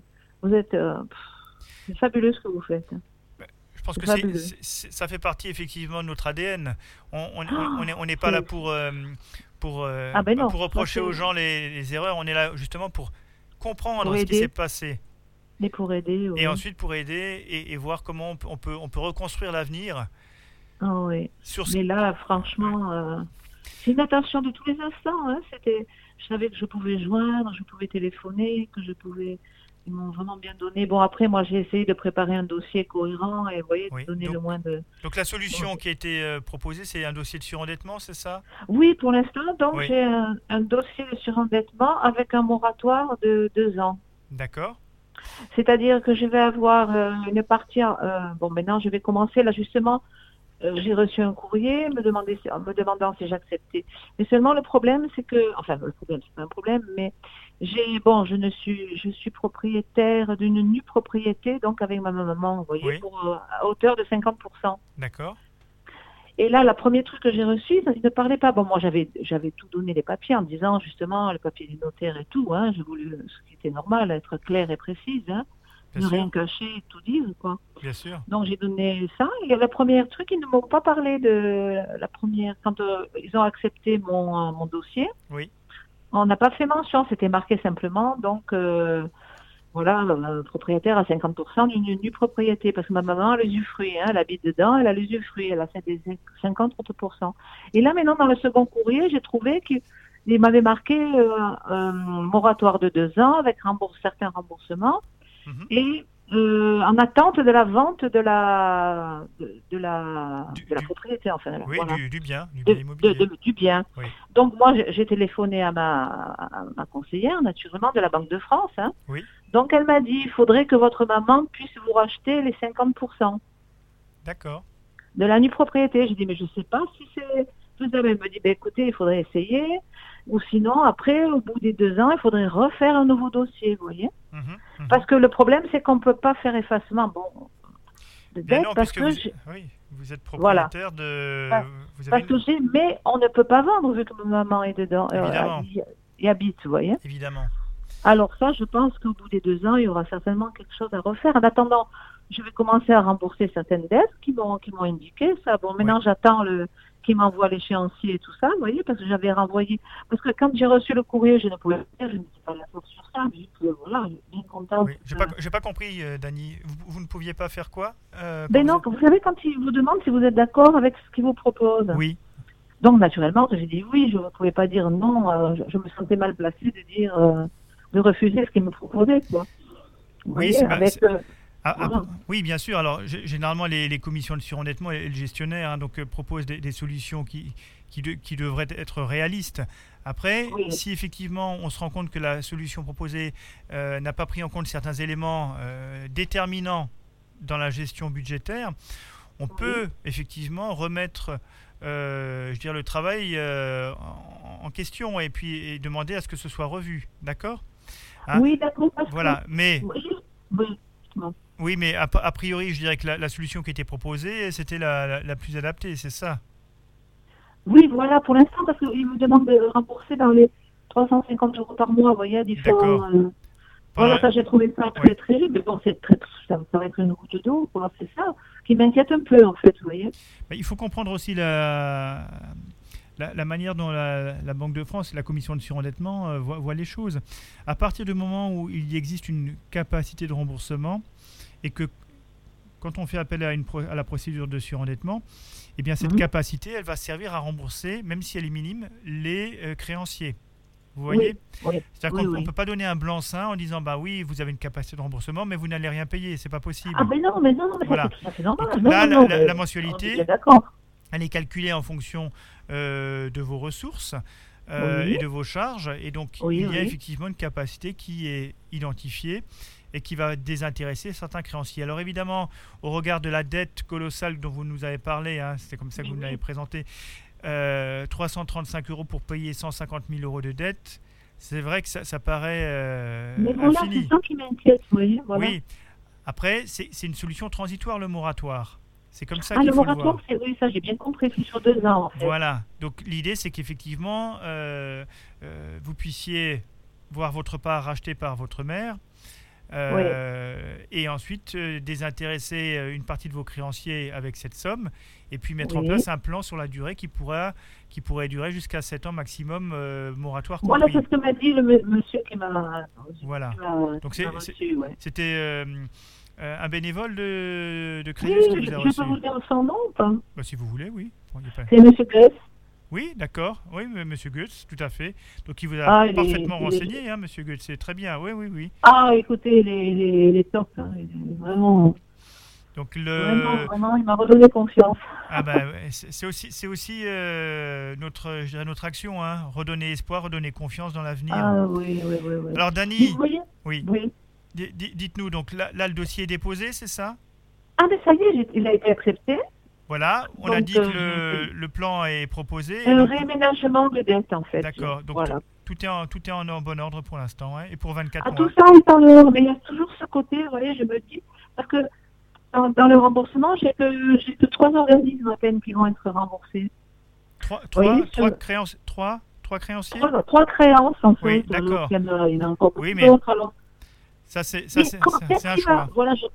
[SPEAKER 5] vous êtes euh, c'est fabuleux ce que vous faites.
[SPEAKER 2] Je pense que ça fait partie effectivement de notre ADN. On on-
[SPEAKER 5] Ah,
[SPEAKER 2] on n'est on n'est pas là pour, euh, pour, euh,
[SPEAKER 5] Ah ben non,
[SPEAKER 2] pour reprocher aux gens les, les erreurs. On est là justement pour comprendre
[SPEAKER 5] Pour
[SPEAKER 2] ce qui s'est passé.
[SPEAKER 5] Et pour aider. oui.
[SPEAKER 2] Et ensuite pour aider et, et voir comment on peut, on peut, on peut reconstruire l'avenir
[SPEAKER 5] Ah oui.
[SPEAKER 2] sur ce
[SPEAKER 5] Mais là, franchement, euh, c'est une attention de tous les instants. Hein. C'était, je savais que je pouvais joindre, je pouvais téléphoner, que je pouvais ils m'ont vraiment bien donné. Bon, après, moi, j'ai essayé de préparer un dossier cohérent et, vous voyez,
[SPEAKER 2] Oui,
[SPEAKER 5] de donner
[SPEAKER 2] donc-
[SPEAKER 5] le moins de...
[SPEAKER 2] Donc la solution qui a été euh, proposée, c'est un dossier de surendettement, c'est ça?
[SPEAKER 5] Oui, pour l'instant, donc,
[SPEAKER 2] Oui.
[SPEAKER 5] j'ai un, un dossier de surendettement avec un moratoire de deux ans.
[SPEAKER 2] D'accord.
[SPEAKER 5] C'est-à-dire que je vais avoir euh, une partie. euh, bon, maintenant, je vais commencer là justement. j'ai reçu un courrier me, demander, me demandant si j'acceptais. Mais seulement le problème, c'est que, enfin, le problème, c'est pas un problème, mais j'ai, bon, je ne suis, je suis propriétaire d'une nue propriété, donc avec ma maman, vous voyez,
[SPEAKER 2] Oui.
[SPEAKER 5] pour, euh, à hauteur de 50%.
[SPEAKER 2] D'accord.
[SPEAKER 5] Et là, le premier truc que j'ai reçu, ça, ne parlait pas. Bon, moi, j'avais, j'avais tout donné les papiers en disant justement le papier du notaire et tout. Hein, j'ai voulu, ce qui était normal, être claire et précise, hein, ne
[SPEAKER 2] sûr.
[SPEAKER 5] rien cacher, tout dire, quoi.
[SPEAKER 2] Bien sûr.
[SPEAKER 5] Donc j'ai donné ça. Et le premier truc, ils ne m'ont pas parlé de la première quand euh, ils ont accepté mon, euh, mon dossier.
[SPEAKER 2] Oui.
[SPEAKER 5] On n'a pas fait mention, c'était marqué simplement. Donc euh, voilà, le propriétaire à 50% d'une nue propriété parce que ma maman a l'usufruit, hein, elle habite dedans, elle a l'usufruit, elle a fait des 50%. Et là maintenant dans le second courrier, j'ai trouvé qu'il m'avait marqué euh, un moratoire de deux ans avec rembourse, certains remboursements
[SPEAKER 2] Mhm.
[SPEAKER 5] et euh, en attente de la vente de la de, de la
[SPEAKER 2] Du-
[SPEAKER 5] de la propriété enfin
[SPEAKER 2] Oui,
[SPEAKER 5] voilà.
[SPEAKER 2] du, du bien, du bien immobilier.
[SPEAKER 5] de- du bien.
[SPEAKER 2] Oui.
[SPEAKER 5] Donc moi j'ai- téléphoné à ma, à ma conseillère naturellement de la Banque de France. hein.
[SPEAKER 2] Oui.
[SPEAKER 5] Donc elle m'a dit il faudrait que votre maman puisse vous racheter les 50%
[SPEAKER 2] D'accord.
[SPEAKER 5] de la nue propriété. J'ai dit mais je sais pas si c'est faisable. Elle me dit ben, écoutez il faudrait essayer ou sinon après au bout des deux ans il faudrait refaire un nouveau dossier vous voyez.
[SPEAKER 2] Mhm, mhm.
[SPEAKER 5] Parce que le problème, c'est qu'on ne peut pas faire effacement bon, de dette
[SPEAKER 2] non,
[SPEAKER 5] parce que,
[SPEAKER 2] vous,
[SPEAKER 5] j'ai-
[SPEAKER 2] oui, vous êtes
[SPEAKER 5] Voilà.
[SPEAKER 2] propriétaire de.
[SPEAKER 5] Parce-
[SPEAKER 2] Vous avez
[SPEAKER 5] parce que mais on ne peut pas vendre vu que ma maman est dedans euh, y habite, vous voyez.
[SPEAKER 2] Évidemment.
[SPEAKER 5] Alors ça, je pense qu'au bout des deux ans, il y aura certainement quelque chose à refaire. En attendant, je vais commencer à rembourser certaines dettes qui m'ont qui m'ont indiqué ça. Bon, maintenant j'attends le qui m'envoie l'échéancier et tout ça, vous voyez, parce que j'avais renvoyé. Parce que quand j'ai reçu le courrier, je ne pouvais pas je n'étais pas d'accord sur ça, mais je- voilà, suis bien contente.
[SPEAKER 2] Oui. J'ai pas, j'ai pas compris, euh, Dany. Vous, vous ne pouviez pas faire quoi euh,
[SPEAKER 5] Ben non, vous savez, quand ils vous demandent si vous êtes d'accord avec ce qu'ils vous proposent.
[SPEAKER 2] Oui.
[SPEAKER 5] Donc, naturellement, j'ai dit oui, je ne pouvais pas dire non. euh, je, je me sentais mal placée de dire, euh, de refuser ce qu'ils me proposaient, quoi. Vous voyez,
[SPEAKER 2] c'est-
[SPEAKER 5] avec,
[SPEAKER 2] c'est- Ah, ah, oui, bien sûr. Alors, généralement, les, les commissions de surendettement et, le gestionnaire hein, donc, euh, proposent des, des solutions qui, qui, de- qui devraient être réalistes. Après,
[SPEAKER 5] Oui.
[SPEAKER 2] si effectivement on se rend compte que la solution proposée euh, n'a pas pris en compte certains éléments euh, déterminants dans la gestion budgétaire, on peut effectivement remettre euh, je le travail en, en question et puis et demander à ce que ce soit revu. D'accord? Hein?
[SPEAKER 5] oui, d'accord.
[SPEAKER 2] Voilà. Mais
[SPEAKER 5] Oui, oui.
[SPEAKER 2] Oui, mais a, a priori, je dirais que la, la solution qui était proposée, c'était la, la- la plus adaptée, c'est ça?
[SPEAKER 5] Oui, voilà, pour l'instant, parce qu'ils me demandent de rembourser dans les 350 euros par mois, vous voyez, différents.
[SPEAKER 2] D'accord.
[SPEAKER 5] euh, Voilà, ça, j'ai trouvé ça très,
[SPEAKER 2] Ouais.
[SPEAKER 5] très. Mais bon, c'est très, ça, va être une goutte d'eau. C'est ça qui m'inquiète un peu, en fait, vous voyez.
[SPEAKER 2] Mais il faut comprendre aussi la, la, la manière dont la, la Banque de France la Commission de surendettement euh, voient les choses. À partir du moment où il y existe une capacité de remboursement et que quand on fait appel à, une pro- à la procédure de surendettement, eh bien cette
[SPEAKER 5] Mhm.
[SPEAKER 2] capacité, elle va servir à rembourser, même si elle est minime, les euh, créanciers. Vous voyez?
[SPEAKER 5] Oui.
[SPEAKER 2] C'est-à-dire
[SPEAKER 5] Oui,
[SPEAKER 2] qu'on ne peut pas donner un blanc-seing en disant bah oui, vous avez une capacité de remboursement, mais vous n'allez rien payer, c'est pas possible.
[SPEAKER 5] Ah, ben non, mais non, mais
[SPEAKER 2] Voilà.
[SPEAKER 5] c'est normal.
[SPEAKER 2] Donc
[SPEAKER 5] Non,
[SPEAKER 2] là,
[SPEAKER 5] non,
[SPEAKER 2] la-
[SPEAKER 5] mais
[SPEAKER 2] mensualité, elle est calculée en fonction euh, de vos ressources euh, et de vos charges. Et donc, il y a effectivement une capacité qui est identifiée et qui va désintéresser certains créanciers. Alors évidemment, au regard de la dette colossale dont vous nous avez parlé, hein, c'est comme ça que vous
[SPEAKER 5] Oui,
[SPEAKER 2] nous l'avez
[SPEAKER 5] oui.
[SPEAKER 2] présenté, euh, 335 euros pour payer 150 000 euros de dette, c'est vrai que ça, ça paraît euh,
[SPEAKER 5] Mais voilà,
[SPEAKER 2] infini.
[SPEAKER 5] c'est ça qui m'inquiète, voyez. Voilà.
[SPEAKER 2] Oui. Après, c'est une solution transitoire, le moratoire. C'est comme ça
[SPEAKER 5] Ah,
[SPEAKER 2] qu'il faut le
[SPEAKER 5] moratoire, c'est oui, ça, j'ai bien compris, c'est sur deux ans, en fait.
[SPEAKER 2] Voilà. Donc l'idée, c'est qu'effectivement, euh, euh, vous puissiez voir votre part rachetée par votre mère. Euh, Et ensuite euh, désintéresser euh, une partie de vos créanciers avec cette somme, et puis mettre en
[SPEAKER 5] Oui.
[SPEAKER 2] place un plan sur la durée qui, pourra, qui pourrait durer jusqu'à 7 ans maximum, euh, moratoire
[SPEAKER 5] Voilà, c'est ce que m'a dit le monsieur qui m'a
[SPEAKER 2] Voilà.
[SPEAKER 5] qui
[SPEAKER 2] Donc
[SPEAKER 5] reçu, ouais.
[SPEAKER 2] C'était euh, un bénévole de, de
[SPEAKER 5] Oui,
[SPEAKER 2] Crédit qui
[SPEAKER 5] je peux vous dire son nom ou pas?
[SPEAKER 2] Bah, si vous voulez, oui. Bon, pas-
[SPEAKER 5] C'est monsieur Gress.
[SPEAKER 2] Oui, d'accord. Oui, m- monsieur Goetz, tout à fait. Donc il vous a
[SPEAKER 5] Ah,
[SPEAKER 2] parfaitement renseigné, hein, monsieur Goetz. C'est très bien. Oui, oui, oui.
[SPEAKER 5] Ah, écoutez, les, les, les top, hein, vraiment,
[SPEAKER 2] Donc
[SPEAKER 5] vraiment,
[SPEAKER 2] le.
[SPEAKER 5] vraiment, il m'a redonné confiance.
[SPEAKER 2] Ah ouais, c'est aussi, c'est aussi euh, notre, notre action, hein. redonner espoir, redonner confiance dans l'avenir.
[SPEAKER 5] Ah oui, oui, oui. oui.
[SPEAKER 2] Alors Dani, oui,
[SPEAKER 5] Oui.
[SPEAKER 2] di- di- dites-nous donc là, là, le dossier est déposé, c'est ça?
[SPEAKER 5] Ah, mais ça y est, il a été accepté.
[SPEAKER 2] Voilà, on a dit que
[SPEAKER 5] euh,
[SPEAKER 2] le, le plan est proposé.
[SPEAKER 5] Un
[SPEAKER 2] donc,
[SPEAKER 5] réaménagement de dette, en fait.
[SPEAKER 2] D'accord, donc
[SPEAKER 5] voilà.
[SPEAKER 2] tout est en, tout est en, bon ordre pour l'instant, hein, et pour 24
[SPEAKER 5] Ah,
[SPEAKER 2] mois.
[SPEAKER 5] tout ça est en l'ordre, mais il y a toujours ce côté, vous voyez, je me dis, parce que dans, dans le remboursement, j'ai que, que trois organismes à peine qui vont être remboursés.
[SPEAKER 2] Trois, trois,
[SPEAKER 5] Oui,
[SPEAKER 2] trois, créances, trois, trois créanciers
[SPEAKER 5] Trois, trois créances, en
[SPEAKER 2] Oui,
[SPEAKER 5] fait.
[SPEAKER 2] d'accord.
[SPEAKER 5] a encore
[SPEAKER 2] Oui, mais
[SPEAKER 5] d'autres, alors.
[SPEAKER 2] Ça, c'est un
[SPEAKER 5] va-
[SPEAKER 2] choix.
[SPEAKER 5] Voilà, je-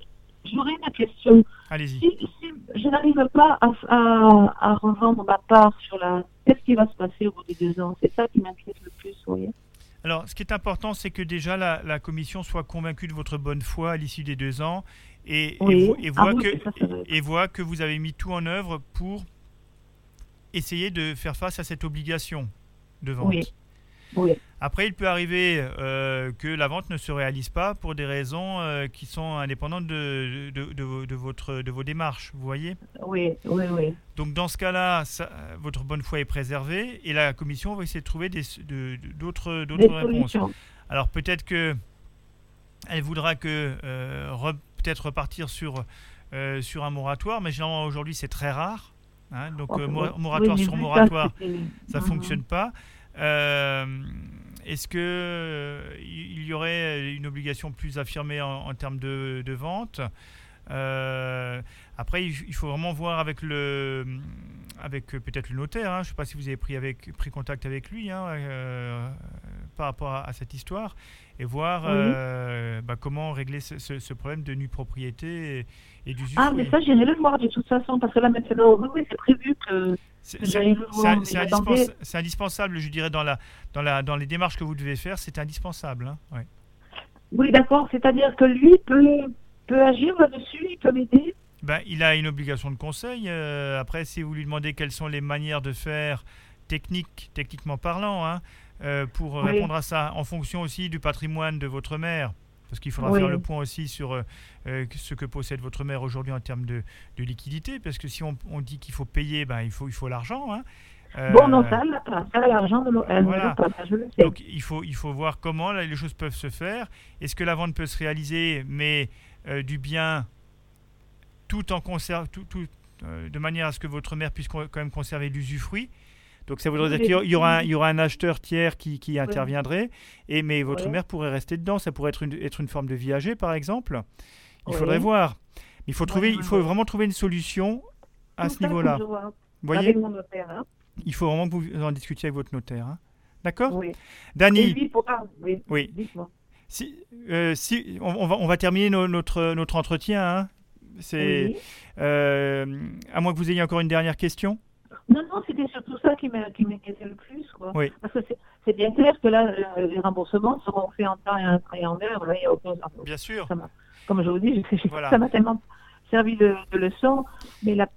[SPEAKER 5] j'aurais une question.
[SPEAKER 2] Allez-y.
[SPEAKER 5] Si, si je n'arrive pas à, à, à revendre ma part sur la... Qu'est-ce qui va se passer au bout des deux ans? C'est ça qui m'inquiète le plus, vous voyez?
[SPEAKER 2] Alors, ce qui est important, c'est que déjà la, la commission soit convaincue de votre bonne foi à l'issue des deux ans et, et
[SPEAKER 5] Oui.
[SPEAKER 2] vo- et
[SPEAKER 5] Ah
[SPEAKER 2] voit
[SPEAKER 5] oui,
[SPEAKER 2] que,
[SPEAKER 5] ça,
[SPEAKER 2] et voit que vous avez mis tout en œuvre pour essayer de faire face à cette obligation de vente.
[SPEAKER 5] Oui. Oui.
[SPEAKER 2] Après, il peut arriver euh, que la vente ne se réalise pas pour des raisons euh, qui sont indépendantes de, de, de vos- de votre, de vos démarches, vous voyez?
[SPEAKER 5] Oui, oui, oui.
[SPEAKER 2] Donc dans ce cas-là, votre bonne foi est préservée et la commission va essayer de trouver de- de- d'autres d'autres réponses.
[SPEAKER 5] solutions.
[SPEAKER 2] Alors peut-être que elle voudra que euh, re- peut-être repartir sur sur un moratoire, mais généralement aujourd'hui c'est très rare. hein. donc mora- moratoire
[SPEAKER 5] Oui,
[SPEAKER 2] sur moratoire, ça
[SPEAKER 5] Mhm.
[SPEAKER 2] fonctionne pas. Euh, Est-ce que euh, il y aurait une obligation plus affirmée en, en termes de, de vente Euh, Après, il faut vraiment voir avec le avec peut-être le notaire. hein. Je ne sais pas si vous avez pris avec pris contact avec lui hein, euh, par rapport à, à cette histoire et voir
[SPEAKER 5] Oui.
[SPEAKER 2] bah, comment régler ce, ce- ce problème de nue propriété et, et d'usufruit.
[SPEAKER 5] Ah, mais ça, j'irai le voir de toute façon, parce que là, maintenant, oui, c'est prévu que
[SPEAKER 2] C'est indispensable, je dirais, dans, la, dans, la, dans les démarches que vous devez faire, c'est indispensable. hein, ouais.
[SPEAKER 5] Oui, d'accord, c'est-à-dire que lui peut, peut agir là-dessus, il peut m'aider.
[SPEAKER 2] Ben, il a une obligation de conseil. euh, après, si vous lui demandez quelles sont les manières de faire techniques, techniquement parlant, hein, euh, pour
[SPEAKER 5] Oui.
[SPEAKER 2] répondre à ça, en fonction aussi du patrimoine de votre mère, parce qu'il faudra
[SPEAKER 5] Oui.
[SPEAKER 2] faire le point aussi sur euh, euh, ce que possède votre mère aujourd'hui en termes de, de liquidité, parce que si on, on dit qu'il faut payer, ben, il faut, il faut l'argent. hein. Euh,
[SPEAKER 5] Bon, non, ça, pas. Ça, l'argent, elle
[SPEAKER 2] voilà.
[SPEAKER 5] l'a pas, ça, je le sais.
[SPEAKER 2] Donc il faut, il faut voir comment là, les choses peuvent se faire. Est-ce que la vente peut se réaliser, mais euh, du bien tout en conserve, tout, tout, euh, de manière à ce que votre mère puisse quand même conserver l'usufruit? Donc ça voudrait
[SPEAKER 5] Oui,
[SPEAKER 2] dire qu'il y aura- un,
[SPEAKER 5] oui.
[SPEAKER 2] il y aura un acheteur tiers qui, qui interviendrait, et, mais votre
[SPEAKER 5] Oui.
[SPEAKER 2] mère pourrait rester dedans. Ça pourrait être une, être une forme de viager, par exemple. Il faudrait voir. Il faut, trouver, il faut vraiment trouver une solution à
[SPEAKER 5] Tout
[SPEAKER 2] ce niveau-là. voyez,
[SPEAKER 5] notaire, hein.
[SPEAKER 2] il faut vraiment que vous en discutiez avec votre notaire. hein. D'accord
[SPEAKER 5] Oui. Lui pourra, oui.
[SPEAKER 2] Si, euh, si on, on va, on va terminer no- notre, notre entretien. hein. C'est euh, à moins que vous ayez encore une dernière question.
[SPEAKER 5] Non, non, c'était surtout ça qui m'inquiétait le plus. Quoi.
[SPEAKER 2] Oui.
[SPEAKER 5] Parce que c'est- bien clair que là, euh, les remboursements seront faits en temps et en, heure. Là, il y a aucun-
[SPEAKER 2] Bien sûr.
[SPEAKER 5] ça comme je vous dis,
[SPEAKER 2] Voilà.
[SPEAKER 5] ça m'a tellement servi de, de leçon. Mais, la-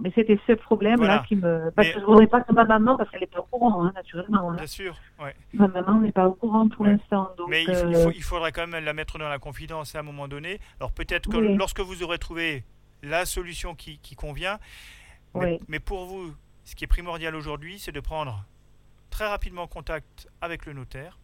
[SPEAKER 5] mais c'était ce problème-là
[SPEAKER 2] Voilà.
[SPEAKER 5] qui me. Parce
[SPEAKER 2] Mais-
[SPEAKER 5] que je ne voudrais pas que ma maman, parce qu'elle n'est pas au courant, hein, naturellement. hein.
[SPEAKER 2] Bien sûr. ouais.
[SPEAKER 5] Ma maman n'est pas au courant pour
[SPEAKER 2] Ouais.
[SPEAKER 5] l'instant.
[SPEAKER 2] Mais il,
[SPEAKER 5] euh,
[SPEAKER 2] faut- il faudra quand même la mettre dans la confidence à un moment donné. Alors peut-être que
[SPEAKER 5] Oui.
[SPEAKER 2] lorsque vous aurez trouvé la solution qui, qui convient, mais,
[SPEAKER 5] Oui.
[SPEAKER 2] mais pour vous, ce qui est primordial aujourd'hui, c'est de prendre très rapidement contact avec le notaire.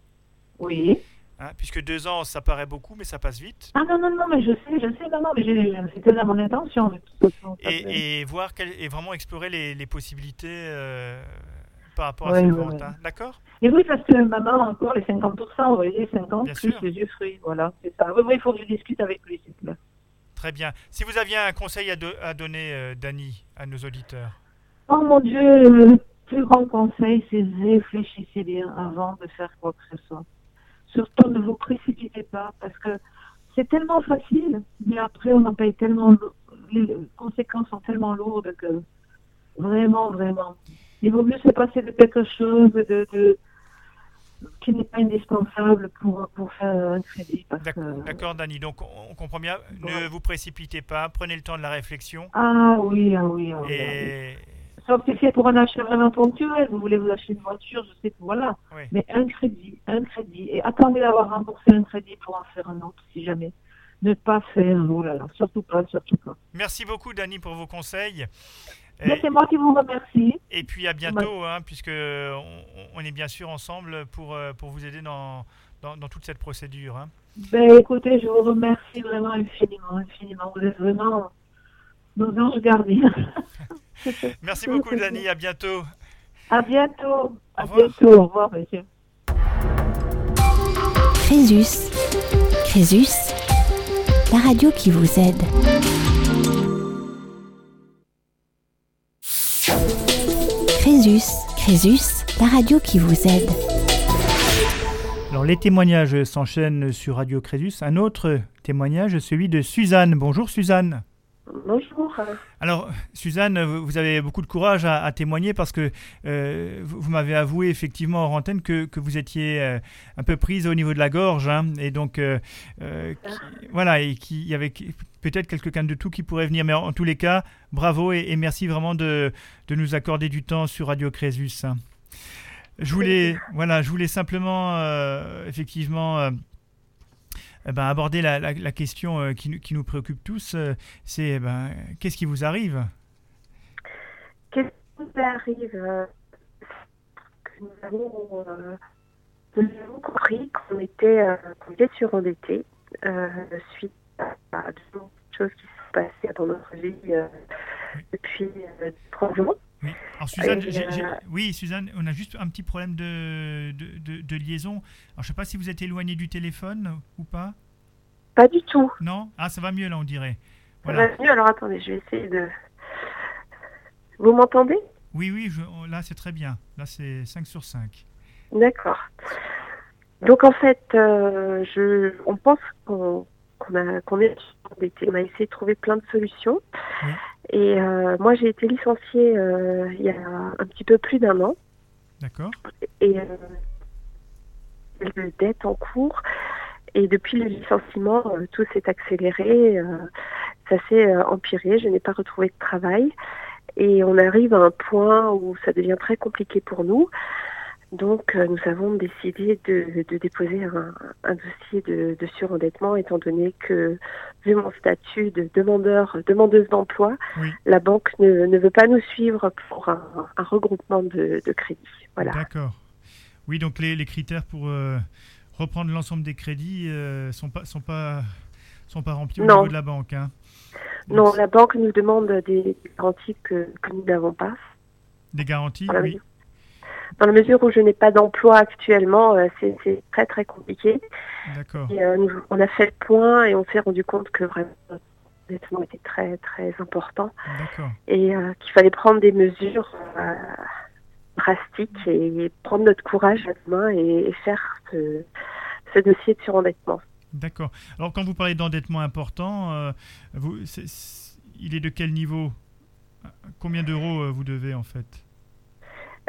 [SPEAKER 5] Oui.
[SPEAKER 2] hein, puisque deux ans, ça paraît beaucoup, mais ça passe vite.
[SPEAKER 5] Ah non, non, non, mais je sais, je sais, non, non, mais c'était là mon intention. De toute façon, ça fait-
[SPEAKER 2] et, et voir quel- et vraiment explorer les, les possibilités euh, par rapport à
[SPEAKER 5] Ouais,
[SPEAKER 2] cette
[SPEAKER 5] ouais,
[SPEAKER 2] vente.
[SPEAKER 5] ouais.
[SPEAKER 2] hein. D'accord?
[SPEAKER 5] Et oui, parce que maman a encore les 50%, vous voyez, 50
[SPEAKER 2] Bien
[SPEAKER 5] plus
[SPEAKER 2] sûr.
[SPEAKER 5] les yeux fruits, voilà, c'est ça. Oui, oui, il faut que je discute avec lui, s'il te plaît.
[SPEAKER 2] Très bien. Si vous aviez un conseil à, do- à donner, euh, Dany, à nos auditeurs.
[SPEAKER 5] Oh mon Dieu, le plus grand conseil, c'est réfléchissez bien avant de faire quoi que ce soit. Surtout, ne vous précipitez pas, parce que c'est tellement facile, mais après, on en paye tellement, les conséquences sont tellement lourdes que vraiment, vraiment. Il vaut mieux se passer de quelque chose de, de- qui n'est pas indispensable pour, pour faire un crédit.
[SPEAKER 2] D'ac-
[SPEAKER 5] que...
[SPEAKER 2] D'accord, Dany. Donc, on, comprend bien. Ne vous précipitez pas. Prenez le temps de la réflexion.
[SPEAKER 5] Ah oui, ah oui, ah oui. ah.
[SPEAKER 2] Et
[SPEAKER 5] Sauf si c'est pour un achat vraiment ponctuel, vous voulez vous acheter une voiture, je sais que voilà.
[SPEAKER 2] Oui.
[SPEAKER 5] Mais un crédit, un crédit. Et attendez d'avoir remboursé un crédit pour en faire un autre, si jamais. Ne pas faire, oh là là, surtout pas, surtout pas.
[SPEAKER 2] Merci beaucoup, Dani, pour vos conseils.
[SPEAKER 5] C'est moi qui vous remercie.
[SPEAKER 2] et puis à bientôt, hein, puisque on, on est bien sûr ensemble pour, euh, pour vous aider dans, dans, dans toute cette procédure. hein.
[SPEAKER 5] Ben écoutez, je vous remercie vraiment infiniment, infiniment. Vous êtes vraiment nos anges gardiens. <laughs>
[SPEAKER 2] Merci beaucoup, Dani. À bientôt.
[SPEAKER 5] À bientôt.
[SPEAKER 2] Au
[SPEAKER 5] À
[SPEAKER 2] revoir.
[SPEAKER 5] bientôt. Au revoir, monsieur.
[SPEAKER 1] Crésus. Crésus, la radio qui vous aide. Crésus. La radio qui vous aide.
[SPEAKER 2] Alors, les témoignages s'enchaînent sur Radio Crésus. Un autre témoignage, celui de Suzanne. Bonjour, Suzanne.
[SPEAKER 6] Bonjour.
[SPEAKER 2] Alors, Suzanne, vous avez beaucoup de courage à, à témoigner parce que euh, vous, vous m'avez avoué effectivement hors antenne que, que vous étiez euh, un peu prise au niveau de la gorge. hein, et donc, euh, qui- voilà, et qu'il y avait peut-être quelqu'un de tout qui pourrait venir. Mais en, en tous les cas, bravo et, et merci vraiment de, de nous accorder du temps sur Radio Crésus. hein. Je voulais, voilà, je voulais simplement, effectivement, ben, aborder la, question euh, qui, qui nous préoccupe tous. euh, c'est eh ben, qu'est-ce qui vous arrive?
[SPEAKER 6] Qu'est-ce qui nous arrive euh, nous avons, compris qu'on était, surendetté suite à de choses qui se sont passées dans notre vie depuis trois jours.
[SPEAKER 2] Oui. Alors Suzanne,
[SPEAKER 6] euh,
[SPEAKER 2] oui Suzanne, on a juste un petit problème de, de, de- de liaison. Alors je sais pas si vous êtes éloigné du téléphone ou pas.
[SPEAKER 6] Pas du tout.
[SPEAKER 2] Non? Ah ça va mieux là on dirait.
[SPEAKER 6] Ça va mieux. Alors attendez, je vais essayer de. Vous m'entendez?
[SPEAKER 2] Oui oui, je- là c'est très bien. Là c'est 5 sur 5.
[SPEAKER 6] D'accord. Donc en fait, euh, je, on pense qu'on qu'on a qu'on est endetté. On a essayé de trouver plein de solutions. Et euh, moi, j'ai été licenciée euh, il y a un petit peu plus d'un an.
[SPEAKER 2] D'accord
[SPEAKER 6] Et euh, de dettes en cours. Et depuis le licenciement, euh, tout s'est accéléré. ça s'est empiré. Je n'ai pas retrouvé de travail. Et on arrive à un point où ça devient très compliqué pour nous. Donc, euh, nous avons décidé de, de déposer un, un dossier de, de surendettement, étant donné que, vu mon statut de demandeur, demandeuse d'emploi,
[SPEAKER 2] Oui.
[SPEAKER 6] la banque ne, ne veut pas nous suivre pour un, un regroupement de, de crédits. Voilà.
[SPEAKER 2] D'accord. Oui donc les, les critères pour euh, reprendre l'ensemble des crédits euh, sont pas sont pas sont pas remplis au
[SPEAKER 6] Non.
[SPEAKER 2] niveau de la banque. Hein. Donc,
[SPEAKER 6] Non, la banque nous demande des garanties que, que nous n'avons pas.
[SPEAKER 2] Des garanties Oui.
[SPEAKER 6] Dans la mesure où je n'ai pas d'emploi actuellement, euh, c'est c'est très très compliqué.
[SPEAKER 2] D'accord.
[SPEAKER 6] Et, euh, on a fait le point et on s'est rendu compte que vraiment l'endettement était très très important
[SPEAKER 2] D'accord.
[SPEAKER 6] et euh, qu'il fallait prendre des mesures drastiques et prendre notre courage à deux mains et, et faire ce, ce dossier de surendettement.
[SPEAKER 2] D'accord. Alors, quand vous parlez d'endettement important, euh, vous, c'est- c'est- il est de quel niveau? Combien d'euros euh, vous devez en fait?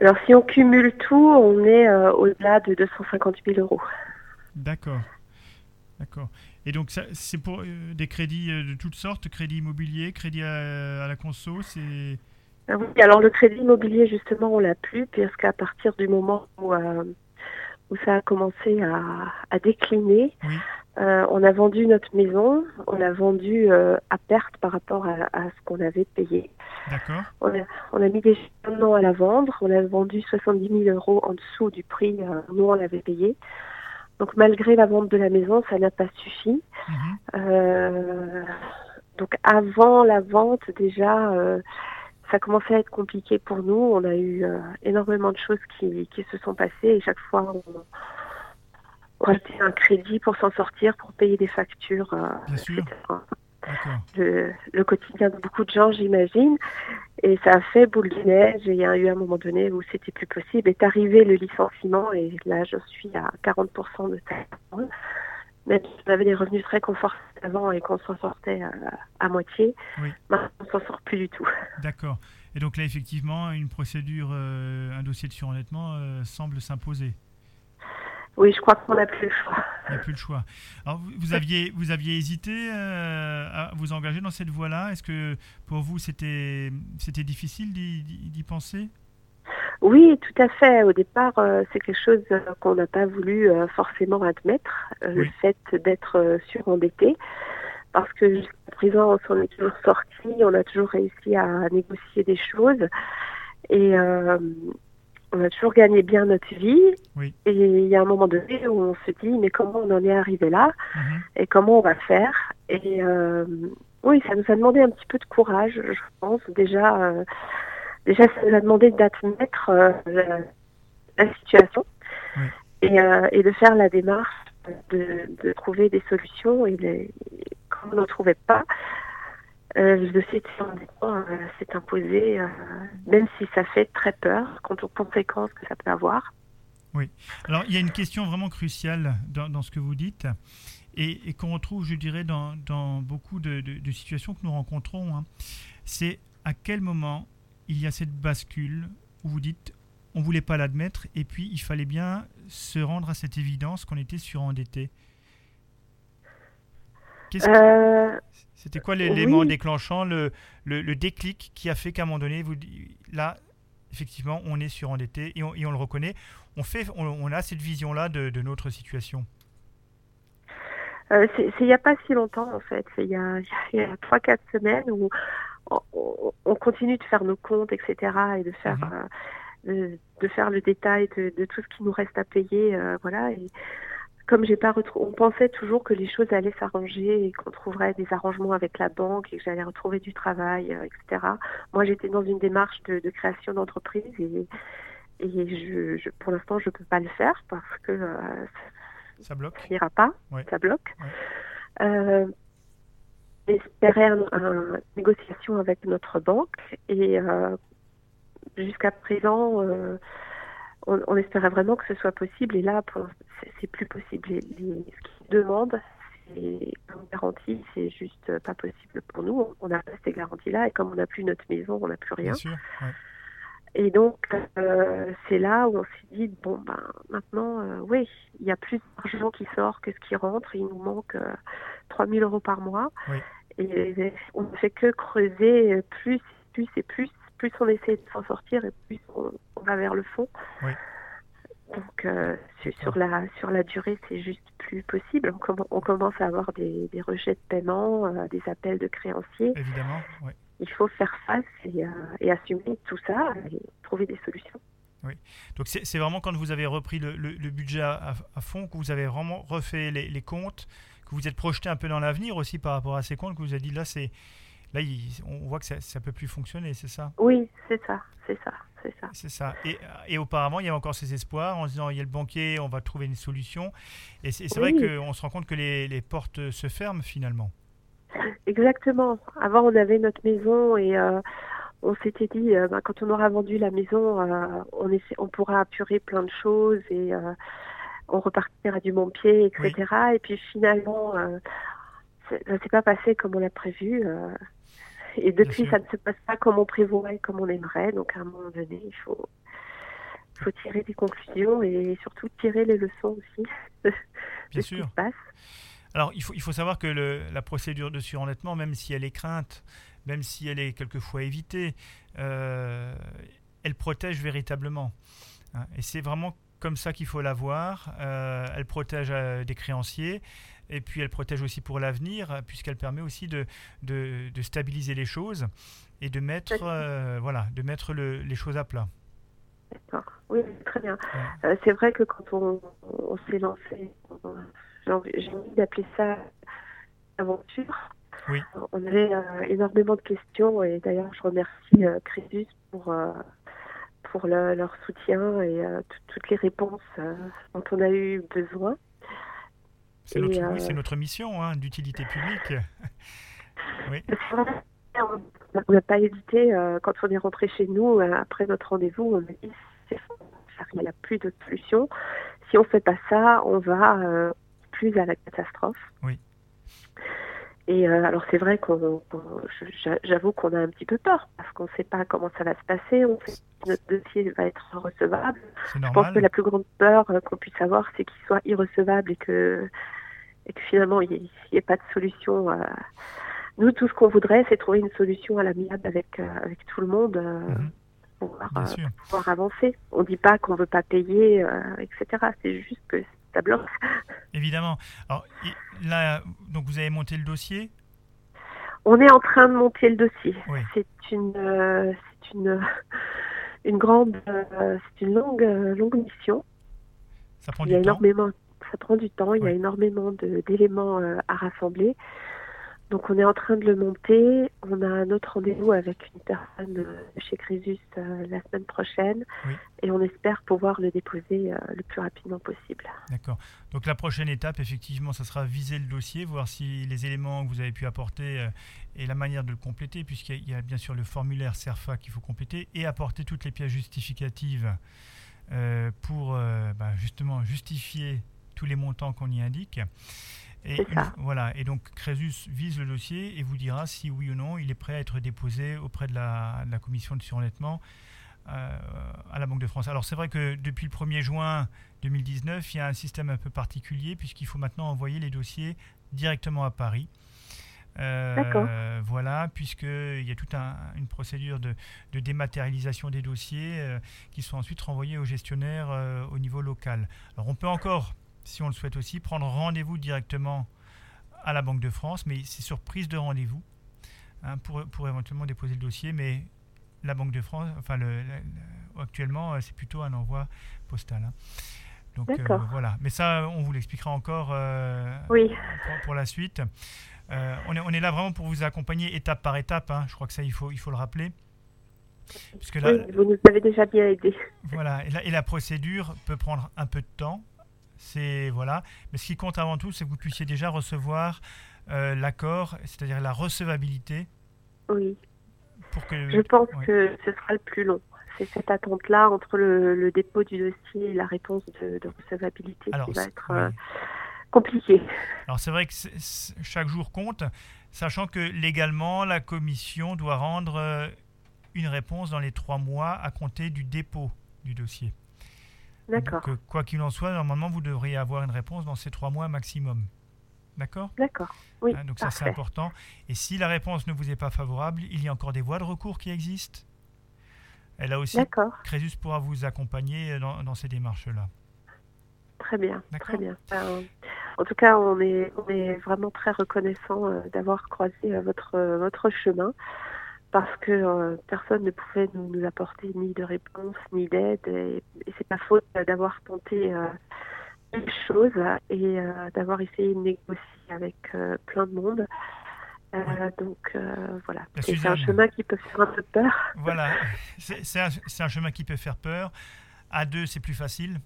[SPEAKER 6] Alors si on cumule tout, on est euh, au-delà de 250 000 euros.
[SPEAKER 2] D'accord. D'accord. Et donc, ça, c'est pour euh, des crédits euh, de toutes sortes, crédit immobilier, crédit à, à la conso, c'est...
[SPEAKER 6] Ah Oui, alors le crédit immobilier, justement, on l'a plus, puisqu'à partir du moment où, euh, où ça a commencé à, à décliner,
[SPEAKER 2] Oui.
[SPEAKER 6] Euh, on a vendu notre maison, on l'a vendue euh, à perte par rapport à, à ce qu'on avait payé.
[SPEAKER 2] D'accord.
[SPEAKER 6] On a, on a mis déjà un an à la vendre, on a vendu 70 000 euros en dessous du prix, euh, nous on l'avait payé. Donc malgré la vente de la maison, ça n'a pas suffi.
[SPEAKER 2] Mhm.
[SPEAKER 6] Euh, donc avant la vente, déjà, ça commençait à être compliqué pour nous. On a eu énormément de choses qui, qui se sont passées et chaque fois, on, rajoutait un crédit pour s'en sortir, pour payer des factures. euh,
[SPEAKER 2] Bien sûr.
[SPEAKER 6] etc. Le, le quotidien de beaucoup de gens, j'imagine. Et ça a fait boule de neige. Et il y a eu un moment donné où c'était plus possible. Est arrivé le licenciement et là, je suis à 40% de taille. Même si on avait des revenus très confortables avant et qu'on s'en sortait à, à moitié,
[SPEAKER 2] Oui.
[SPEAKER 6] maintenant on s'en sort plus du tout. <laughs>
[SPEAKER 2] D'accord. Et donc là, effectivement, une procédure, euh, un dossier de surendettement euh, semble s'imposer.
[SPEAKER 6] Oui, je crois qu'on n'a plus le choix.
[SPEAKER 2] Il n'y a plus le choix. Alors, vous, vous aviez, vous aviez hésité euh, à vous engager dans cette voie-là? Est-ce que pour vous, c'était, c'était difficile d'y, penser?
[SPEAKER 6] Oui, tout à fait. Au départ, euh, c'est quelque chose euh, qu'on n'a pas voulu euh, forcément admettre, le fait d'être surendetté. Parce que jusqu'à présent, on s'en est toujours sorti, on a toujours réussi à négocier des choses. Et euh, on a toujours gagné bien notre vie.
[SPEAKER 2] Oui.
[SPEAKER 6] Et il y a un moment donné où on se dit, mais comment on en est arrivé là
[SPEAKER 2] Mhm.
[SPEAKER 6] et comment on va faire? Et euh, oui, ça nous a demandé un petit peu de courage, je pense. Déjà, euh, déjà ça nous a demandé d'admettre euh, la, la situation
[SPEAKER 2] Oui.
[SPEAKER 6] et, et de faire la démarche de, de trouver des solutions. Et les, quand on n'en trouvait pas, euh, le dossier de surendettement euh, s'est imposé, euh, même si ça fait très peur quant aux conséquences que ça peut avoir.
[SPEAKER 2] Alors, il y a une question vraiment cruciale dans, ce que vous dites et, qu'on retrouve, je dirais, dans, beaucoup de situations que nous rencontrons. hein. C'est à quel moment il y a cette bascule où vous dites on ne voulait pas l'admettre et puis il fallait bien se rendre à cette évidence qu'on était surendetté.
[SPEAKER 6] Euh,
[SPEAKER 2] C'était quoi l'élément
[SPEAKER 6] oui.
[SPEAKER 2] déclenchant, le, le, le déclic qui a fait qu'à un moment donné, vous, là, effectivement, on est surendetté et on, et on le reconnaît. On, fait, on, on a cette vision-là de, de notre situation.
[SPEAKER 6] Euh, c'est il n'y a pas si longtemps en fait, c'est il y a, y a 3-4 semaines où on, on- on continue de faire nos comptes, etc. et de faire,
[SPEAKER 2] Mhm.
[SPEAKER 6] euh, de, de faire le détail de, de tout ce qui nous reste à payer. euh, voilà. Et comme j'ai pas retrou- on pensait toujours que les choses allaient s'arranger et qu'on trouverait des arrangements avec la banque et que j'allais retrouver du travail, euh, etc. Moi j'étais dans une démarche de, de création d'entreprise et, et je, je- pour l'instant je peux pas le faire parce que euh,
[SPEAKER 2] Ça bloque
[SPEAKER 6] ça n'ira pas,
[SPEAKER 2] Ouais.
[SPEAKER 6] ça bloque.
[SPEAKER 2] Ouais.
[SPEAKER 6] Euh, un- une négociation avec notre banque et jusqu'à présent, on, on espérait vraiment que ce soit possible et là, pour- c'est- plus possible. Les, les- ce qu'ils demandent, c'est comme garantie, c'est juste pas possible pour nous. On n'a pas ces garanties-là et comme on n'a plus notre maison, on n'a plus rien.
[SPEAKER 2] Bien sûr. ouais.
[SPEAKER 6] Et donc, euh, c'est là où on s'est dit, bon, ben, maintenant, euh, oui, il y a plus d'argent qui sort que ce qui rentre. Il nous manque euh, 3 000 euros par mois.
[SPEAKER 2] Oui.
[SPEAKER 6] Et on ne fait que creuser euh, plus, plus et plus. Plus on essaie de s'en sortir et plus on, on va vers le fond.
[SPEAKER 2] Oui.
[SPEAKER 6] Donc, euh, sur, la, sur la durée, c'est juste plus possible. On, comm- on commence à avoir des, des rejets de paiement, euh, des appels de créanciers
[SPEAKER 2] Évidemment.
[SPEAKER 6] il faut faire face et, euh, et assumer tout ça et trouver des solutions.
[SPEAKER 2] Donc c'est vraiment quand vous avez repris le, le- le budget à fond, que vous avez vraiment refait les, les comptes, que vous êtes projeté un peu dans l'avenir aussi par rapport à ces comptes, que vous avez dit là, c'est là il- on voit que ça ne peut plus fonctionner, c'est ça?
[SPEAKER 6] Oui, c'est ça, c'est ça, c'est ça.
[SPEAKER 2] C'est ça. Et, et auparavant, il y avait encore ces espoirs en se disant il y a le banquier, on va trouver une solution. Et c'est vrai qu'on se rend compte que les, les portes se ferment finalement.
[SPEAKER 6] Exactement. Avant, on avait notre maison et euh, on s'était dit, euh, ben, quand on aura vendu la maison, euh, on, essaie, on pourra apurer plein de choses et on repartira du bon pied, etc. Et puis finalement, ça s'est pas passé comme on l'a prévu. euh, et depuis, ça ne se passe pas comme on prévoit et comme on aimerait. Donc, à un moment donné, il faut, faut tirer des conclusions et surtout tirer les leçons aussi <laughs> de,
[SPEAKER 2] Bien
[SPEAKER 6] ce qui
[SPEAKER 2] sûr.
[SPEAKER 6] se passe.
[SPEAKER 2] Alors, il faut, il faut savoir que le- la procédure de surendettement, même si elle est crainte, même si elle est quelquefois évitée, euh, elle protège véritablement. hein. et c'est vraiment comme ça qu'il faut la voir. Euh, elle protège euh, des créanciers, et puis elle protège aussi pour l'avenir, puisqu'elle permet aussi de, de- de stabiliser les choses et de mettre, euh, voilà, de mettre le- les choses à plat.
[SPEAKER 6] D'accord. Oui, très bien. Euh, c'est vrai que quand on, on s'est lancé, j'ai envie, d'appeler ça aventure.
[SPEAKER 2] Oui.
[SPEAKER 6] On avait euh, énormément de questions et d'ailleurs je remercie euh, Crésus pour euh, pour le- leur soutien et tout- toutes les réponses dont on a eu besoin.
[SPEAKER 2] C'est
[SPEAKER 6] Et,
[SPEAKER 2] notre,
[SPEAKER 6] euh,
[SPEAKER 2] oui, c'est notre mission hein, d'utilité publique. <laughs> oui,
[SPEAKER 6] On n'a pas hésité euh, quand on est rentré chez nous euh, après notre rendez-vous. On a dit il n'y a plus d'autre solution. Si on fait pas ça, on va plus à la catastrophe.
[SPEAKER 2] Oui.
[SPEAKER 6] Et euh, alors c'est vrai qu'on, j'avoue qu'on a un petit peu peur parce qu'on ne sait pas comment ça va se passer. On sait que notre dossier va être recevable. Je pense que la plus grande peur euh, qu'on puisse avoir, c'est qu'il soit irrecevable et que, et que finalement il n'y ait, pas de solution. Euh. Nous, tout ce qu'on voudrait, c'est trouver une solution à l'amiable avec avec tout le monde. Mhm. Pour pouvoir, avancer. On ne dit pas qu'on ne veut pas payer, etc. C'est juste que
[SPEAKER 2] Évidemment. Alors, là, donc vous avez monté le dossier?
[SPEAKER 6] On est en train de monter le dossier. C'est une, euh, c'est une, une grande, euh, c'est une longue, euh, longue mission.
[SPEAKER 2] Ça prend
[SPEAKER 6] il
[SPEAKER 2] y a
[SPEAKER 6] énormément, Ça prend du temps. Il y a énormément d'éléments à rassembler. Donc on est en train de le monter. On a un autre rendez-vous avec une personne euh, chez Crésus euh, la semaine prochaine et on espère pouvoir le déposer euh, le plus rapidement possible.
[SPEAKER 2] D'accord. Donc la prochaine étape, effectivement, ça sera viser le dossier, voir si les éléments que vous avez pu apporter et la manière de le compléter, puisqu'il y a bien sûr le formulaire CERFA qu'il faut compléter et apporter toutes les pièces justificatives pour bah, justement justifier tous les montants qu'on y indique.
[SPEAKER 6] Et
[SPEAKER 2] voilà. Et donc Crésus vise le dossier et vous dira si oui ou non il est prêt à être déposé auprès de la, commission de surendettement euh, à la Banque de France. Alors c'est vrai que depuis le 1er juin 2019, il y a un système un peu particulier puisqu'il faut maintenant envoyer les dossiers directement à Paris.
[SPEAKER 6] Euh,
[SPEAKER 2] voilà, puisqu'il y a toute une procédure de, dématérialisation des dossiers euh, qui sont ensuite renvoyés aux gestionnaires au niveau local. Alors on peut encore si on le souhaite aussi, prendre rendez-vous directement à la Banque de France, mais c'est sur prise de rendez-vous hein, pour, pour, éventuellement déposer le dossier. Mais la Banque de France, enfin, le, actuellement, euh, c'est plutôt un envoi postal. Hein. Donc euh, voilà. Mais ça, on vous l'expliquera encore euh,
[SPEAKER 6] oui.
[SPEAKER 2] pour, la suite. on, est, on, est, là vraiment pour vous accompagner étape par étape. Hein. Je crois que ça, il faut, il faut le rappeler.
[SPEAKER 6] Puisque là, oui, vous nous avez déjà bien aidé.
[SPEAKER 2] Voilà, et et la procédure peut prendre un peu de temps. C'est voilà. Mais ce qui compte avant tout, c'est que vous puissiez déjà recevoir euh, l'accord, c'est-à-dire la recevabilité.
[SPEAKER 6] Oui. Pour que, Je pense que ce sera le plus long. C'est cette attente-là entre le, dépôt du dossier et la réponse de, recevabilité qui va être euh, compliquée.
[SPEAKER 2] Alors c'est vrai que chaque jour compte, sachant que légalement, la commission doit rendre euh, une réponse dans les trois mois à compter du dépôt du dossier.
[SPEAKER 6] D'accord.
[SPEAKER 2] quoi qu'il en soit, normalement, vous devriez avoir une réponse dans ces trois mois maximum. D'accord?
[SPEAKER 6] D'accord. Oui.
[SPEAKER 2] Hein, donc ça, c'est important. Et si la réponse ne vous est pas favorable, il y a encore des voies de recours qui existent. Elle a aussi. Crésus pourra vous accompagner dans, ces démarches-là.
[SPEAKER 6] Très bien, très bien. Ben, en tout cas, on est, on est vraiment très reconnaissant euh, d'avoir croisé euh, votre, euh, votre chemin parce que euh, personne ne pouvait nous, apporter ni de réponse ni d'aide et, c'est pas faute d'avoir tenté euh, une chose et euh, d'avoir essayé de négocier avec plein de monde. Donc voilà, c'est un chemin qui peut faire un peu peur.
[SPEAKER 2] Voilà, <laughs> c'est un, un, chemin qui peut faire peur. À deux, c'est plus facile.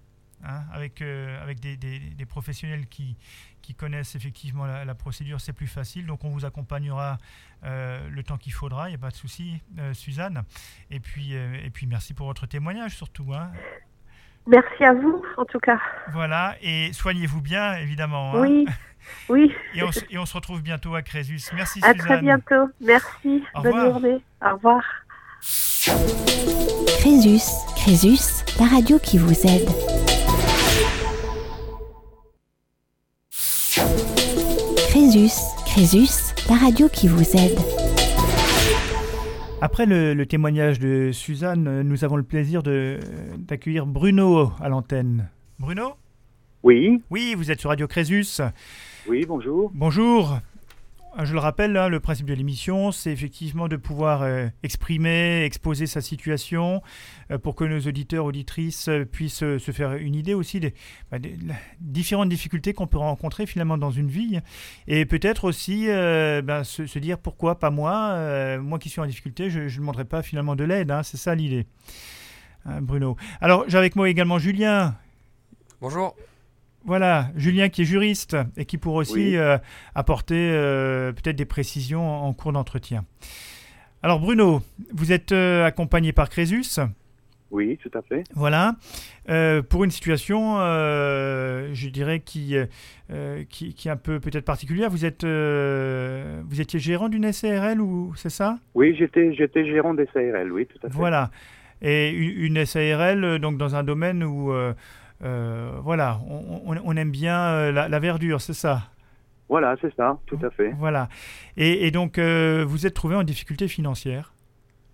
[SPEAKER 2] Hein, avec, avec des, des, des, professionnels qui, qui connaissent effectivement la, procédure, c'est plus facile. Donc on vous accompagnera euh, le temps qu'il faudra, il n'y a pas de souci, euh, Suzanne. Et puis, euh, et puis merci pour votre témoignage surtout. Hein.
[SPEAKER 6] Merci à vous, en tout cas.
[SPEAKER 2] Voilà, et soignez-vous bien, évidemment.
[SPEAKER 6] Hein. Oui, oui.
[SPEAKER 2] Et on, et on, se retrouve bientôt à Crésus. Merci,
[SPEAKER 6] Suzanne. À très bientôt. Merci. Bonne journée. Au revoir.
[SPEAKER 1] Crésus, Crésus, la radio qui vous aide. Crésus, Crésus, la radio qui vous aide.
[SPEAKER 2] Après le, témoignage de Suzanne, nous avons le plaisir d'accueillir Bruno à l'antenne. Bruno?
[SPEAKER 7] Oui.
[SPEAKER 2] Oui, vous êtes sur Radio Crésus.
[SPEAKER 7] Oui, bonjour.
[SPEAKER 2] Bonjour. Je le rappelle, hein, le principe de l'émission, c'est effectivement de pouvoir euh, exprimer, exposer sa situation euh, pour que nos auditeurs, auditrices euh, puissent se faire une idée aussi bah, des, différentes difficultés qu'on peut rencontrer finalement dans une vie et peut-être aussi bah, se, dire pourquoi pas moi, moi qui suis en difficulté, je ne demanderai pas finalement de l'aide, hein, c'est ça l'idée. Hein, Bruno. Alors j'ai avec moi également Julien.
[SPEAKER 4] Bonjour.
[SPEAKER 2] Voilà, Julien qui est juriste et qui pourra aussi euh, apporter euh, peut-être des précisions en, cours d'entretien. Alors Bruno, vous êtes euh, accompagné par Crésus.
[SPEAKER 7] Oui, tout à fait.
[SPEAKER 2] Voilà. Pour une situation, je dirais, qui, qui, qui est un peu peut-être particulière, vous, êtes, vous étiez gérant d'une SARL ou c'est ça?
[SPEAKER 7] Oui, j'étais j'étais gérant des SARL, oui, tout à fait.
[SPEAKER 2] Voilà. Et une, une SARL, donc dans un domaine où, voilà, on, aime bien euh, la, la verdure, c'est ça?
[SPEAKER 7] Voilà, c'est ça, tout à fait.
[SPEAKER 2] Voilà. Et, et donc, euh, vous êtes trouvé en difficulté financière?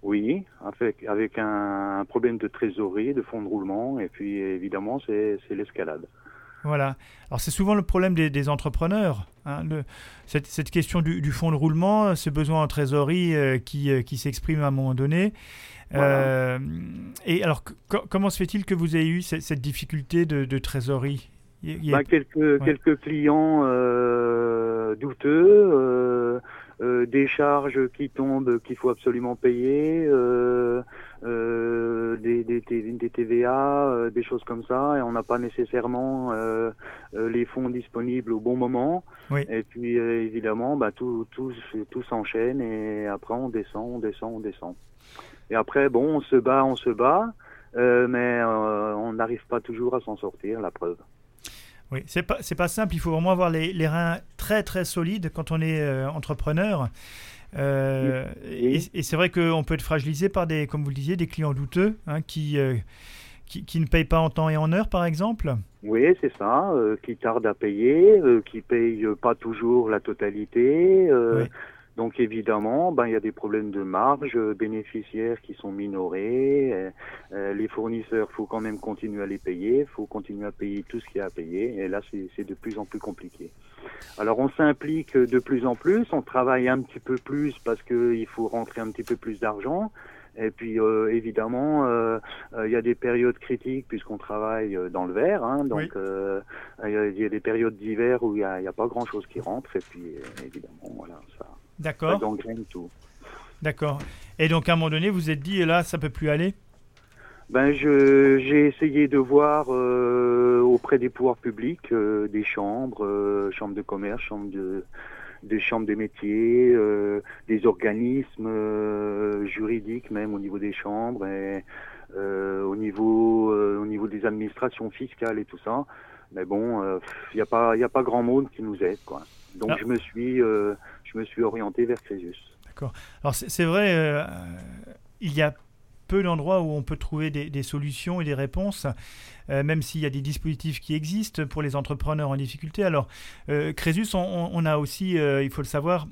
[SPEAKER 7] Oui, avec, avec un, problème de trésorerie, de fonds de roulement, et puis évidemment, c'est c'est l'escalade.
[SPEAKER 2] Voilà. Alors c'est souvent le problème des, des entrepreneurs. hein, le- cette, cette question du, du fonds de roulement, ce besoin en trésorerie euh, qui, euh, qui s'exprime à un moment donné.
[SPEAKER 7] Voilà.
[SPEAKER 2] Euh, et alors, co- co- comment se fait-il que vous ayez eu cette, cette difficulté de, de trésorerie? Il y a-
[SPEAKER 7] Bah, quelques, quelques clients euh, douteux, euh, des charges qui tombent qu'il faut absolument payer, euh, euh, des, des, T- des TVA, des choses comme ça, et on n'a pas nécessairement les fonds disponibles au bon moment.
[SPEAKER 2] Oui.
[SPEAKER 7] Et puis évidemment, bah, tout, tout, tout s'enchaîne et après on descend, on descend, on descend. Et après, bon, on se bat, on se bat, euh, mais euh, on n'arrive pas toujours à s'en sortir, la preuve.
[SPEAKER 2] Oui, c'est pas c'est pas simple. Il faut vraiment avoir les, les reins très très solides quand on est euh, entrepreneur. Euh,
[SPEAKER 7] Oui.
[SPEAKER 2] Et, et c'est vrai qu'on peut être fragilisé par des, comme vous le disiez, des clients douteux hein, qui, euh, qui qui ne payent pas en temps et en heure, par exemple.
[SPEAKER 7] Oui, c'est ça, qui tarde à payer, qui paye euh, pas toujours la totalité.
[SPEAKER 2] Oui.
[SPEAKER 7] Donc évidemment, ben il y a des problèmes de marge, bénéficiaires qui sont minorés. euh, euh, les fournisseurs, faut quand même continuer à les payer, faut continuer à payer tout ce qu'il y a à payer. Et là, c'est de plus en plus compliqué. Alors on s'implique de plus en plus, on travaille un petit peu plus parce que il faut rentrer un petit peu plus d'argent. Et puis euh, évidemment, euh, euh, il y a des périodes critiques puisqu'on travaille dans le verre. Hein, donc
[SPEAKER 2] Oui.
[SPEAKER 7] il y, a- il y a des périodes d'hiver où il n'y a, a pas grand-chose qui rentre. Et puis évidemment, voilà, ça
[SPEAKER 2] D'accord,
[SPEAKER 7] gangrène tout.
[SPEAKER 2] d'accord. Et donc à un moment donné, vous vous êtes dit, là, ça peut plus aller?
[SPEAKER 7] Ben, j'ai essayé de voir euh, auprès des pouvoirs publics, euh, des chambres, euh, chambres de commerce, chambres de, des chambres des métiers, des organismes juridiques même au niveau des chambres et au niveau au niveau des administrations fiscales et tout ça. Mais bon, il n'y a pas il y a pas grand monde qui nous aide quoi. Donc
[SPEAKER 2] Ah.
[SPEAKER 7] je me suis je me suis orienté vers Crésus.
[SPEAKER 2] Alors c'est vrai, euh, il y a peu d'endroits où on peut trouver des, des solutions et des réponses, euh, même s'il y a des dispositifs qui existent pour les entrepreneurs en difficulté. Alors, euh, Crésus, on, a aussi, euh, il faut le savoir,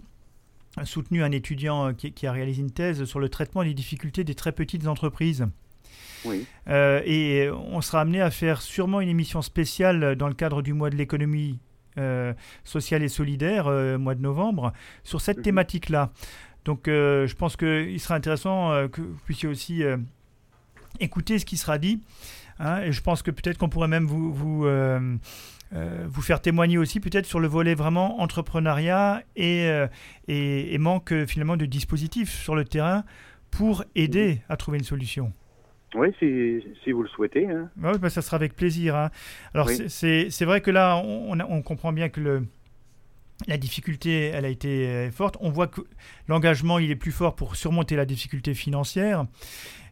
[SPEAKER 2] soutenu un étudiant qui, qui a réalisé une thèse sur le traitement des difficultés des très petites entreprises.
[SPEAKER 7] Oui.
[SPEAKER 2] Euh, et on sera amené à faire sûrement une émission spéciale dans le cadre du mois de l'économie euh, sociale et solidaire, euh, mois de novembre, sur cette
[SPEAKER 7] Mhm.
[SPEAKER 2] thématique-là. Donc euh, je pense qu'il sera intéressant euh, que vous puissiez aussi euh, écouter ce qui sera dit. hein, et je pense que peut-être qu'on pourrait même vous, vous, euh, vous faire témoigner aussi peut-être sur le volet vraiment entrepreneuriat et, euh, et, et manque finalement de dispositifs sur le terrain pour aider à trouver une solution.
[SPEAKER 7] Oui, si, si vous le souhaitez. Hein.
[SPEAKER 2] Oui, bah, ça sera avec plaisir. hein. Alors,
[SPEAKER 7] Oui.
[SPEAKER 2] c'est- vrai que là, on, on comprend bien que le, la difficulté, elle a été euh, forte. On voit que l'engagement, il est plus fort pour surmonter la difficulté financière.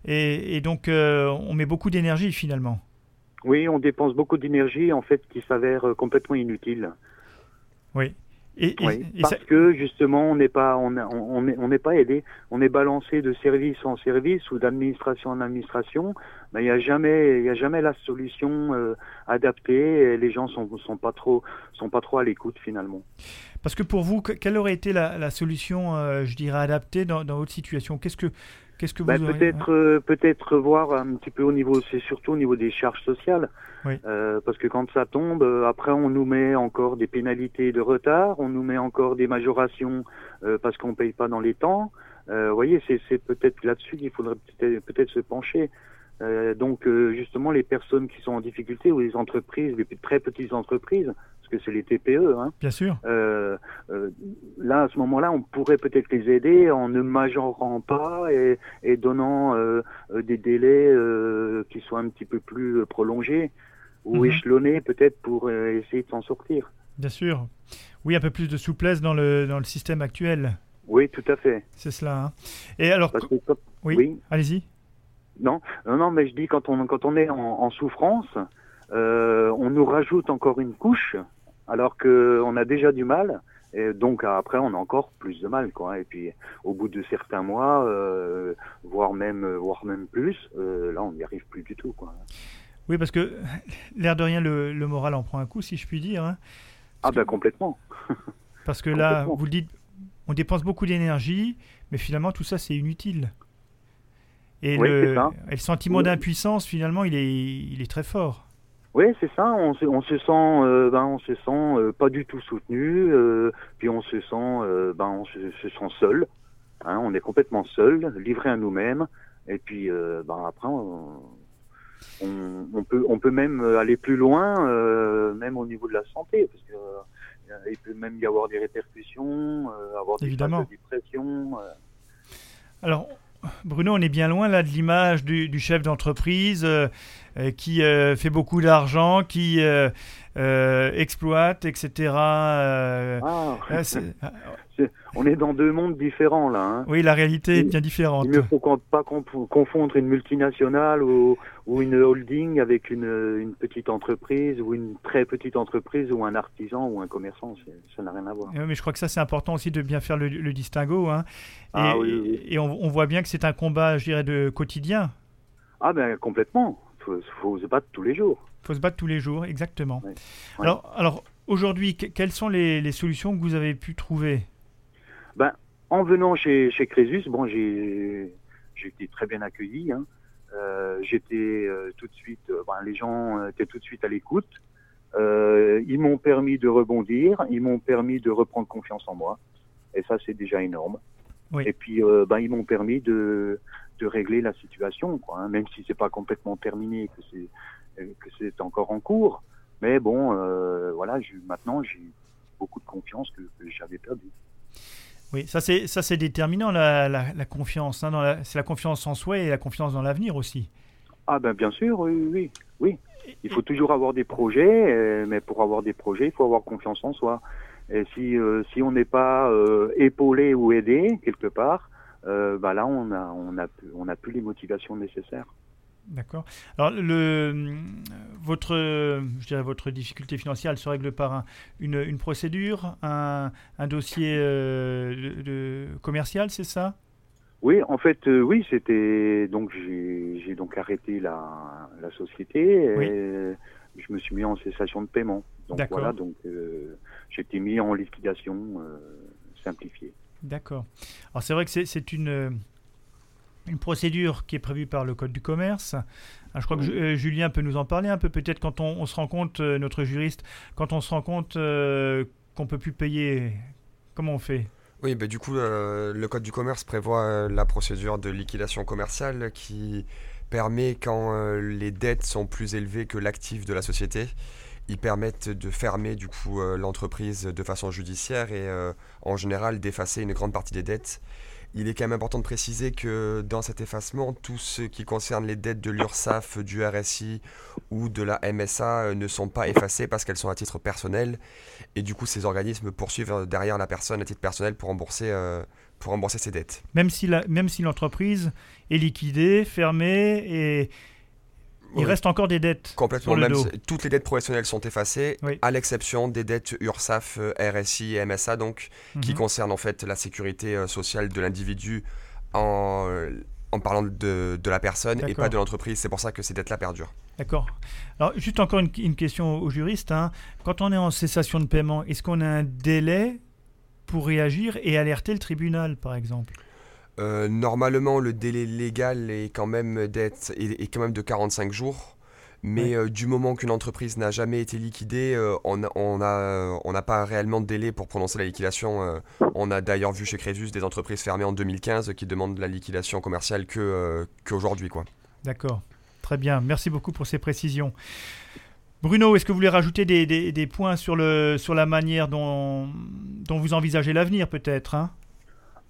[SPEAKER 2] Et, et donc, euh, on met beaucoup d'énergie finalement.
[SPEAKER 7] Oui, on dépense beaucoup d'énergie en fait qui s'avère euh, complètement inutile.
[SPEAKER 2] Oui. Et, et-
[SPEAKER 7] Oui,
[SPEAKER 2] et
[SPEAKER 7] parce
[SPEAKER 2] ça-
[SPEAKER 7] que justement on n'est pas on on on n'est pas aidé, on est balancé de service en service ou d'administration en administration, mais il n'y a jamais il y a jamais la solution euh, adaptée et les gens sont sont pas trop sont pas trop à l'écoute finalement.
[SPEAKER 2] parce que pour vous, que- quelle aurait été la, la solution, euh, je dirais, adaptée dans, dans votre situation? Qu'est-ce que, qu'est-ce que vous
[SPEAKER 7] Bah, peut-être euh, peut-être voir un petit peu au niveau c'est surtout au niveau des charges sociales.
[SPEAKER 2] Oui.
[SPEAKER 7] Euh, parce que quand ça tombe euh, après on nous met encore des pénalités de retard on nous met encore des majorations euh, parce qu'on paye pas dans les temps. Euh, vous voyez c'est c'est peut-être là-dessus qu'il faudrait peut-être peut-être se pencher Euh, donc euh, justement les personnes qui sont en difficulté ou les entreprises les très petites entreprises parce que c'est les TPE hein,
[SPEAKER 2] Bien sûr.
[SPEAKER 7] euh, là, à ce moment-là, on pourrait peut-être les aider en ne majorant pas et, et donnant des délais qui soient un petit peu plus prolongés ou
[SPEAKER 2] Mhm.
[SPEAKER 7] échelonnés peut-être pour essayer de s'en sortir.
[SPEAKER 2] Bien sûr. Oui, un peu plus de souplesse dans le, dans le système actuel.
[SPEAKER 7] Oui, tout à fait.
[SPEAKER 2] C'est cela. hein. Et alors,
[SPEAKER 7] que,
[SPEAKER 2] oui. allez-y.
[SPEAKER 7] Non, non, mais je dis quand on quand on est en, en souffrance, euh, on nous rajoute encore une couche, alors que on a déjà du mal. Et donc après, on a encore plus de mal, quoi. Et puis au bout de certains mois, euh, voire même voire même plus, euh, là, on n'y arrive plus du tout, quoi.
[SPEAKER 2] Oui, parce que l'air de rien, le, le, moral en prend un coup, si je puis dire. Hein.
[SPEAKER 7] Ah ben complètement.
[SPEAKER 2] parce que là, vous le dites, on dépense beaucoup d'énergie, mais finalement tout ça c'est inutile. Et,
[SPEAKER 7] Oui,
[SPEAKER 2] le,
[SPEAKER 7] c'est ça.
[SPEAKER 2] et le sentiment d'impuissance, finalement, il est, il est très fort.
[SPEAKER 7] Oui, c'est ça. On se, on se sent, euh, ben, on se sent euh, pas du tout soutenu. euh, puis on se sent, ben, on se, se sent seul. Hein, on est complètement seul, livré à nous-mêmes. Et puis, ben, après, on, on, on peut, on peut même aller plus loin, même au niveau de la santé, parce que il peut même y avoir des répercussions, avoir des
[SPEAKER 2] Évidemment.
[SPEAKER 7] de dépression.
[SPEAKER 2] Alors, Bruno, on est bien loin là de l'image du, chef d'entreprise euh, euh, qui euh, fait beaucoup d'argent, qui euh, euh, exploite, etc. euh,
[SPEAKER 7] Ah,
[SPEAKER 2] là, <laughs> c'est-
[SPEAKER 7] on est dans deux mondes différents là. Hein.
[SPEAKER 2] oui, la réalité est bien différente.
[SPEAKER 7] Il ne faut pas confondre une multinationale ou, ou une holding avec une, une petite entreprise ou une très petite entreprise ou un artisan ou un commerçant. Ça n'a rien à voir.
[SPEAKER 2] Eh oui, mais je crois que ça, c'est important aussi de bien faire le, le distinguo. hein. Et,
[SPEAKER 7] Ah oui, oui, oui.
[SPEAKER 2] et on, on voit bien que c'est un combat, je dirais, de quotidien.
[SPEAKER 7] Ah ben complètement. Faut, faut se battre tous les jours.
[SPEAKER 2] Il faut se battre tous les jours, exactement.
[SPEAKER 7] Ouais.
[SPEAKER 2] Alors, alors aujourd'hui, que- quelles sont les, les solutions que vous avez pu trouver?
[SPEAKER 7] En venant chez, chez Crésus, bon, j'ai j'ai été très bien accueilli. Hein. Euh, J'étais euh, tout de suite, euh, ben, les gens étaient tout de suite à l'écoute. Euh, ils m'ont permis de rebondir, ils m'ont permis de reprendre confiance en moi, et ça c'est déjà énorme.
[SPEAKER 2] Oui.
[SPEAKER 7] Et puis, ben, ils m'ont permis de, de régler la situation, quoi, hein, même si c'est pas complètement terminé, que c'est euh, que c'est encore en cours. Mais bon, euh, voilà, j'ai- maintenant j'ai beaucoup de confiance que, que j'avais perdu.
[SPEAKER 2] Oui, ça c'est ça c'est déterminant la, la, la confiance. hein, c'est la confiance en soi et la confiance dans l'avenir aussi.
[SPEAKER 7] Ah ben bien sûr, oui, oui, oui. Il faut toujours avoir des projets, euh, mais pour avoir des projets, il faut avoir confiance en soi. Et si euh, si on n'est pas euh, épaulé ou aidé quelque part, euh, bah là on a on a plus- on a plus les motivations nécessaires.
[SPEAKER 2] D'accord. Alors le votre je dirais votre difficulté financière, elle se règle par un- une, une procédure, un, un dossier euh, de, de- commercial, c'est ça?
[SPEAKER 7] Oui, en fait, euh, oui, c'était donc j'ai donc arrêté la la société. Et Je me suis mis en cessation de paiement. Donc voilà, donc euh, j'ai été mis en liquidation simplifiée.
[SPEAKER 2] D'accord. Alors c'est vrai que c'est- une, euh, une procédure qui est prévue par le Code du commerce. Ah, je crois que
[SPEAKER 7] Oui.
[SPEAKER 2] Euh, Julien peut nous en parler un peu, peut-être quand on, on se rend compte, euh, notre juriste, quand on se rend compte euh, qu'on peut plus payer, comment on fait?
[SPEAKER 4] Oui, bah, du coup, le Code du commerce prévoit la procédure de liquidation commerciale qui permet, quand les dettes sont plus élevées que l'actif de la société, ils permettent de fermer du coup euh, l'entreprise de façon judiciaire et euh, en général d'effacer une grande partie des dettes. Il est quand même important de préciser que dans cet effacement, tout ce qui concerne les dettes de l'URSSAF, du RSI ou de la MSA euh, ne sont pas effacées parce qu'elles sont à titre personnel et du coup, ces organismes poursuivent derrière la personne à titre personnel pour rembourser, pour rembourser ses dettes.
[SPEAKER 2] Même si même si l'entreprise est liquidée, fermée, et il
[SPEAKER 4] Oui.
[SPEAKER 2] reste encore des dettes
[SPEAKER 4] Complètement.
[SPEAKER 2] sur le
[SPEAKER 4] Même
[SPEAKER 2] dos.
[SPEAKER 4] si- toutes les dettes professionnelles sont effacées,
[SPEAKER 2] Oui.
[SPEAKER 4] à l'exception des dettes URSAF, euh, RSI et MSA, donc, qui
[SPEAKER 2] Mhm.
[SPEAKER 4] concernent en fait la sécurité euh, sociale de l'individu en, euh, en parlant de, de la personne et pas de l'entreprise. C'est pour ça que ces dettes-là perdurent.
[SPEAKER 2] D'accord. Alors, juste encore une, une question au juriste. hein. Quand on est en cessation de paiement, est-ce qu'on a un délai pour réagir et alerter le tribunal, par exemple?
[SPEAKER 4] Euh, normalement, le délai légal est quand même, d'être, est, est quand même de 45 jours. Mais euh, du moment qu'une entreprise n'a jamais été liquidée, euh, on n'a on a, on n'a pas réellement de délai pour prononcer la liquidation. on a d'ailleurs vu chez Crésus des entreprises fermées en 2015 qui demandent la liquidation commerciale que, qu'aujourd'hui. Quoi.
[SPEAKER 2] D'accord. Très bien. Merci beaucoup pour ces précisions. Bruno, est-ce que vous voulez rajouter des, des- des points sur, le, sur la manière dont, dont vous envisagez l'avenir, peut-être hein?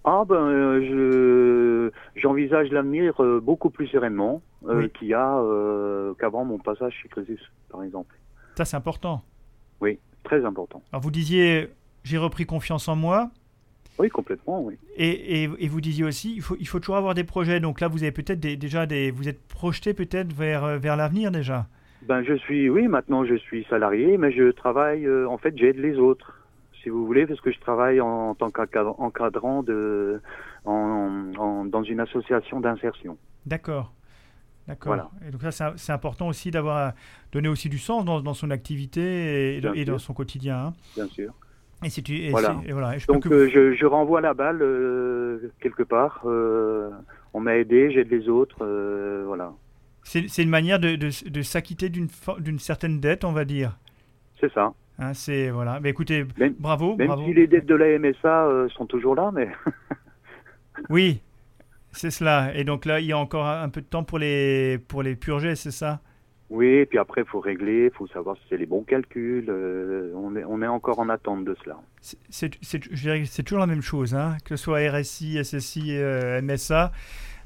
[SPEAKER 7] Ah ben euh, je j'envisage l'avenir euh, beaucoup plus sereinement euh,
[SPEAKER 2] Oui.
[SPEAKER 7] qu'il y a qu'avant mon passage chez Crésus, par exemple.
[SPEAKER 2] Ça, c'est important.
[SPEAKER 7] Oui, très important.
[SPEAKER 2] Alors, vous disiez, j'ai repris confiance en moi.
[SPEAKER 7] Oui, complètement, oui.
[SPEAKER 2] Et, et, et, vous disiez aussi, il faut, il faut toujours avoir des projets. Donc là, vous avez peut-être déjà des, vous êtes projeté peut-être vers, vers l'avenir déjà.
[SPEAKER 7] Ben, je suis, oui, maintenant je suis salarié, mais je travaille, en fait, j'aide les autres, si vous voulez, parce que je travaille en, en tant qu'encadrant de, en, en, dans une association d'insertion.
[SPEAKER 2] D'accord. D'accord. Voilà. Et donc ça, c'est important aussi d'avoir donné aussi du sens dans, dans son activité et, et dans son quotidien. Hein.
[SPEAKER 7] Bien sûr.
[SPEAKER 2] Et si tu, et
[SPEAKER 7] voilà.
[SPEAKER 2] Et voilà. Et je
[SPEAKER 7] Donc
[SPEAKER 2] que...
[SPEAKER 7] euh, je, je, renvoie la balle euh, quelque part. Euh, on m'a aidé, j'aide les autres. voilà.
[SPEAKER 2] C'est une manière de, de, de s'acquitter d'une certaine dette, on va dire.
[SPEAKER 7] C'est ça.
[SPEAKER 2] Hein, c'est voilà. Mais écoutez,
[SPEAKER 7] même,
[SPEAKER 2] bravo.
[SPEAKER 7] Même
[SPEAKER 2] bravo.
[SPEAKER 7] si les dettes de la MSA euh, sont toujours là, mais. <laughs>
[SPEAKER 2] oui, c'est cela. Et donc là, il y a encore un peu de temps pour les pour les purger, c'est ça?
[SPEAKER 7] Oui, et puis après, il faut régler, il faut savoir si c'est les bons calculs. euh, on, est, on est encore en attente de cela.
[SPEAKER 2] C'est toujours la même chose, hein, que ce soit RSI, SSI, euh, MSA.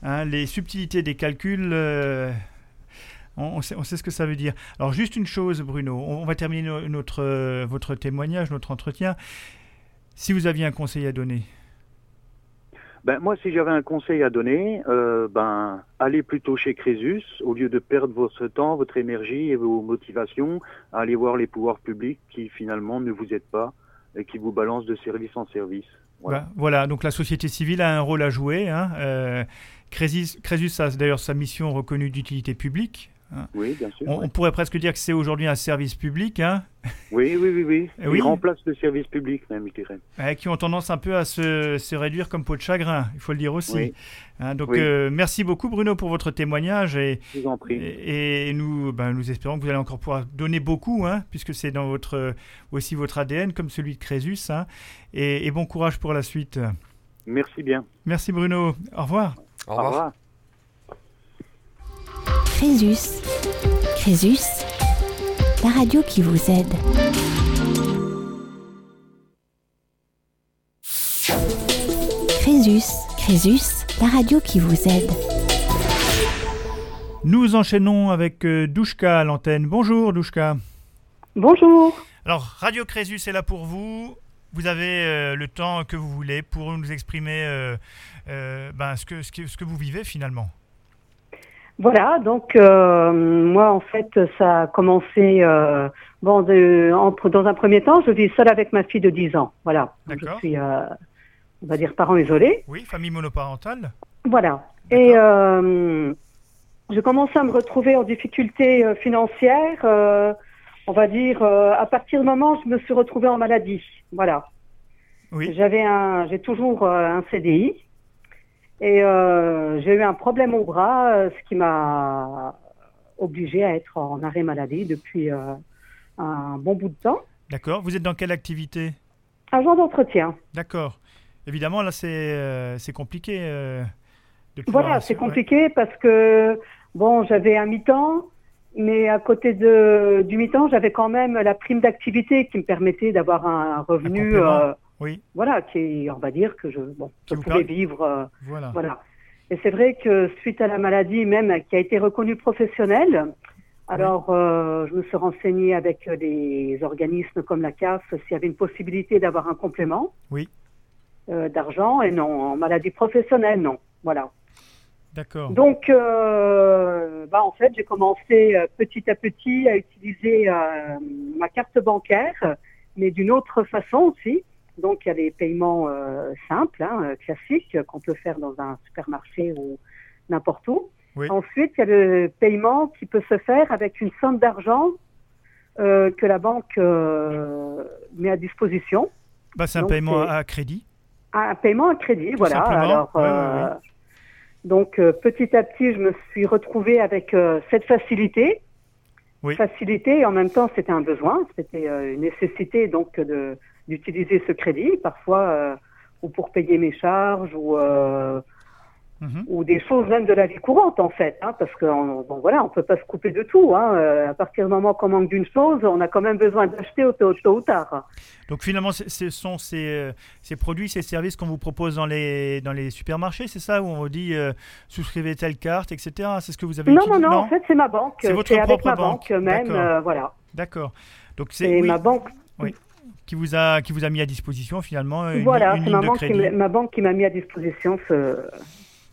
[SPEAKER 2] Hein, les subtilités des calculs, euh, on, on, sait, on, sait, ce que ça veut dire. Alors juste une chose, Bruno, on, on va terminer no, notre, euh, votre témoignage, notre entretien. Si vous aviez un conseil à donner?
[SPEAKER 7] Ben, moi, si j'avais un conseil à donner, euh, ben, allez plutôt chez Crésus, au lieu de perdre votre temps, votre énergie et vos motivations, allez voir les pouvoirs publics qui finalement ne vous aident pas et qui vous balancent de service en service.
[SPEAKER 2] Voilà. Ben, voilà, donc la société civile a un rôle à jouer. Hein. Euh, Crésus, Crésus a d'ailleurs sa mission reconnue d'utilité publique. Hein.
[SPEAKER 7] Oui, bien sûr.
[SPEAKER 2] On,
[SPEAKER 7] ouais.
[SPEAKER 2] on, pourrait presque dire que c'est aujourd'hui un service public. Hein.
[SPEAKER 7] Oui, oui, oui, oui. <laughs>
[SPEAKER 2] oui.
[SPEAKER 7] Il remplace le service public, même, je dirais.
[SPEAKER 2] Ouais, qui ont tendance un peu à se, se, réduire comme peau de chagrin, il faut le dire aussi.
[SPEAKER 7] Oui.
[SPEAKER 2] donc,
[SPEAKER 7] oui.
[SPEAKER 2] euh, merci beaucoup, Bruno, pour votre témoignage. Et,
[SPEAKER 7] je vous en prie.
[SPEAKER 2] Et, et nous, ben, nous espérons que vous allez encore pouvoir donner beaucoup, hein, puisque c'est dans votre, aussi votre ADN, comme celui de Crésus. Hein. Et, et, bon courage pour la suite.
[SPEAKER 7] Merci bien.
[SPEAKER 2] Merci, Bruno. Au revoir.
[SPEAKER 4] Au revoir. Au revoir.
[SPEAKER 1] Crésus. Crésus, la radio qui vous aide. Crésus, Crésus, la radio qui vous aide.
[SPEAKER 2] Nous enchaînons avec euh, Douchka à l'antenne. Bonjour Douchka.
[SPEAKER 8] Bonjour.
[SPEAKER 2] Alors, Radio Crésus est là pour vous. Vous avez euh, le temps que vous voulez pour nous exprimer euh, ben, ce, que, ce, que, ce que vous vivez finalement.
[SPEAKER 8] Voilà, donc euh, moi en fait ça a commencé euh, bon de, entre, dans un premier temps je vis seule avec ma fille de 10 ans, voilà. Je suis euh, on va dire parent isolé.
[SPEAKER 2] Oui, famille monoparentale.
[SPEAKER 8] Voilà. Et je commençais à me retrouver en difficulté financière, on va dire à partir du moment où je me suis retrouvée en maladie, voilà.
[SPEAKER 2] Oui.
[SPEAKER 8] J'avais un j'ai toujours un CDI. Et euh, j'ai eu un problème au bras, euh, ce qui m'a obligé à être en arrêt maladie depuis euh, un bon bout de temps.
[SPEAKER 2] D'accord. Vous êtes dans quelle activité?
[SPEAKER 8] Agent d'entretien.
[SPEAKER 2] D'accord. Évidemment, là, c'est euh, compliqué.
[SPEAKER 8] voilà, c'est compliqué ouais. parce que, bon, j'avais un mi-temps, mais à côté de, du mi-temps, j'avais quand même la prime d'activité qui me permettait d'avoir un revenu.
[SPEAKER 2] Un oui.
[SPEAKER 8] Voilà, qui, on va dire que je, bon, je pouvais vivre. Euh,
[SPEAKER 2] voilà.
[SPEAKER 8] voilà. Et c'est vrai que suite à la maladie même qui a été reconnue professionnelle, alors oui. euh, je me suis renseignée avec des organismes comme la CAF s'il y avait une possibilité d'avoir un complément
[SPEAKER 2] oui.
[SPEAKER 8] euh, d'argent et non, en maladie professionnelle, non. Voilà.
[SPEAKER 2] D'accord.
[SPEAKER 8] Donc, euh, bah, en fait, j'ai commencé petit à petit à utiliser euh, ma carte bancaire, mais d'une autre façon aussi. Donc, il y a des paiements euh, simples, hein, classiques, qu'on peut faire dans un supermarché ou n'importe où.
[SPEAKER 2] Oui.
[SPEAKER 8] Ensuite, il y a le paiement qui peut se faire avec une somme d'argent euh, que la banque euh, met à disposition.
[SPEAKER 2] Bah, c'est un donc, paiement à crédit
[SPEAKER 8] Un paiement à crédit,
[SPEAKER 2] Tout
[SPEAKER 8] voilà. Alors,
[SPEAKER 2] ouais, ouais, ouais.
[SPEAKER 8] Donc, euh, petit à petit, je me suis retrouvée avec euh, cette facilité.
[SPEAKER 2] Oui.
[SPEAKER 8] Facilité, et en même temps, c'était un besoin, c'était euh, une nécessité donc de d'utiliser ce crédit, parfois euh, ou pour payer mes charges ou euh,
[SPEAKER 2] Mhm.
[SPEAKER 8] ou des choses même de la vie courante en fait, hein, parce que on, bon voilà, on peut pas se couper de tout. Hein, euh, à partir du moment qu'on manque d'une chose, on a quand même besoin d'acheter tôt, tôt, ou tard.
[SPEAKER 2] Donc finalement, ce sont ces, ces produits, ces services qu'on vous propose dans les dans les supermarchés, c'est ça où on vous dit euh, souscrivez telle carte, etc. C'est ce que vous avez
[SPEAKER 8] Non,
[SPEAKER 2] utilisé
[SPEAKER 8] non, non, en fait c'est ma banque.
[SPEAKER 2] C'est votre
[SPEAKER 8] avec
[SPEAKER 2] propre
[SPEAKER 8] ma
[SPEAKER 2] banque,
[SPEAKER 8] banque, même, euh, voilà.
[SPEAKER 2] D'accord. Donc c'est
[SPEAKER 8] Et
[SPEAKER 2] oui.
[SPEAKER 8] ma banque.
[SPEAKER 2] Oui qui vous a qui vous a mis à disposition finalement une,
[SPEAKER 8] voilà, c'est ma, m'a- banque qui m'a mis à disposition ce,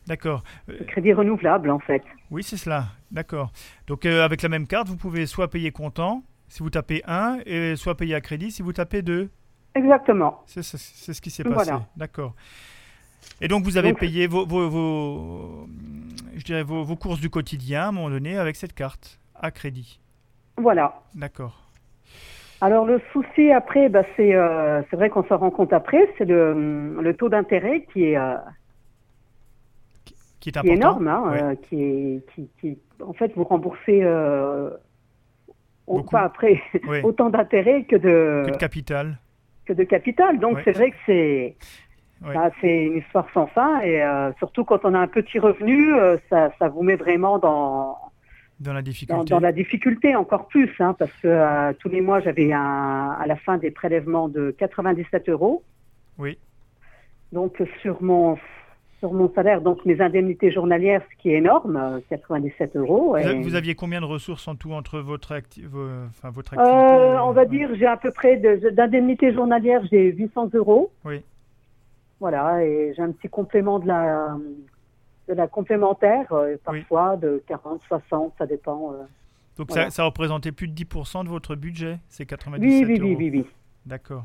[SPEAKER 2] D'accord.
[SPEAKER 8] Ce crédit renouvelable, en fait.
[SPEAKER 2] Oui, c'est cela. D'accord. Donc euh, avec la même carte, vous pouvez soit payer comptant si vous tapez 1 et soit payer à crédit si vous tapez 2.
[SPEAKER 8] Exactement.
[SPEAKER 2] C'est ce qui s'est passé.
[SPEAKER 8] Voilà.
[SPEAKER 2] D'accord. Et donc vous avez
[SPEAKER 8] Donc-
[SPEAKER 2] payé vos, vos, vos- je dirais vos, vos courses du quotidien à un moment donné avec cette carte à crédit.
[SPEAKER 8] Voilà.
[SPEAKER 2] D'accord.
[SPEAKER 8] Alors le souci après, bah, c'est euh, c'est vrai qu'on s'en rend compte après, c'est le, le taux d'intérêt qui est, euh,
[SPEAKER 2] Qui est
[SPEAKER 8] qui
[SPEAKER 2] important.
[SPEAKER 8] est énorme, hein, euh, qui est, qui, qui, en fait, vous remboursez euh, pas après <laughs>
[SPEAKER 2] Oui.
[SPEAKER 8] autant d'intérêt que de
[SPEAKER 2] Que de capital.
[SPEAKER 8] que de capital. Donc c'est vrai que c'est bah, c'est une histoire sans fin et surtout quand on a un petit revenu, ça, ça vous met vraiment dans
[SPEAKER 2] Dans la difficulté.
[SPEAKER 8] dans la difficulté encore plus, hein, parce que euh, tous les mois j'avais un, à la fin des prélèvements de 97 euros.
[SPEAKER 2] Oui.
[SPEAKER 8] Donc sur mon sur mon salaire, donc mes indemnités journalières, ce qui est énorme, euh, 97 euros.
[SPEAKER 2] Vous,
[SPEAKER 8] et-
[SPEAKER 2] a- vous aviez combien de ressources en tout entre votre, acti- vos- enfin, votre activité
[SPEAKER 8] Euh, on va dire, j'ai à peu près de- d'indemnités journalières, j'ai 800 euros.
[SPEAKER 2] Oui.
[SPEAKER 8] Voilà, et j'ai un petit complément de la, de la complémentaire, euh,
[SPEAKER 2] Oui.
[SPEAKER 8] parfois de 40, 60, ça dépend. euh.
[SPEAKER 2] Donc
[SPEAKER 8] Voilà.
[SPEAKER 2] ça, ça représentait plus de 10% de votre budget, ces 97
[SPEAKER 8] Oui, oui, oui,
[SPEAKER 2] euros.
[SPEAKER 8] oui, oui.
[SPEAKER 2] D'accord.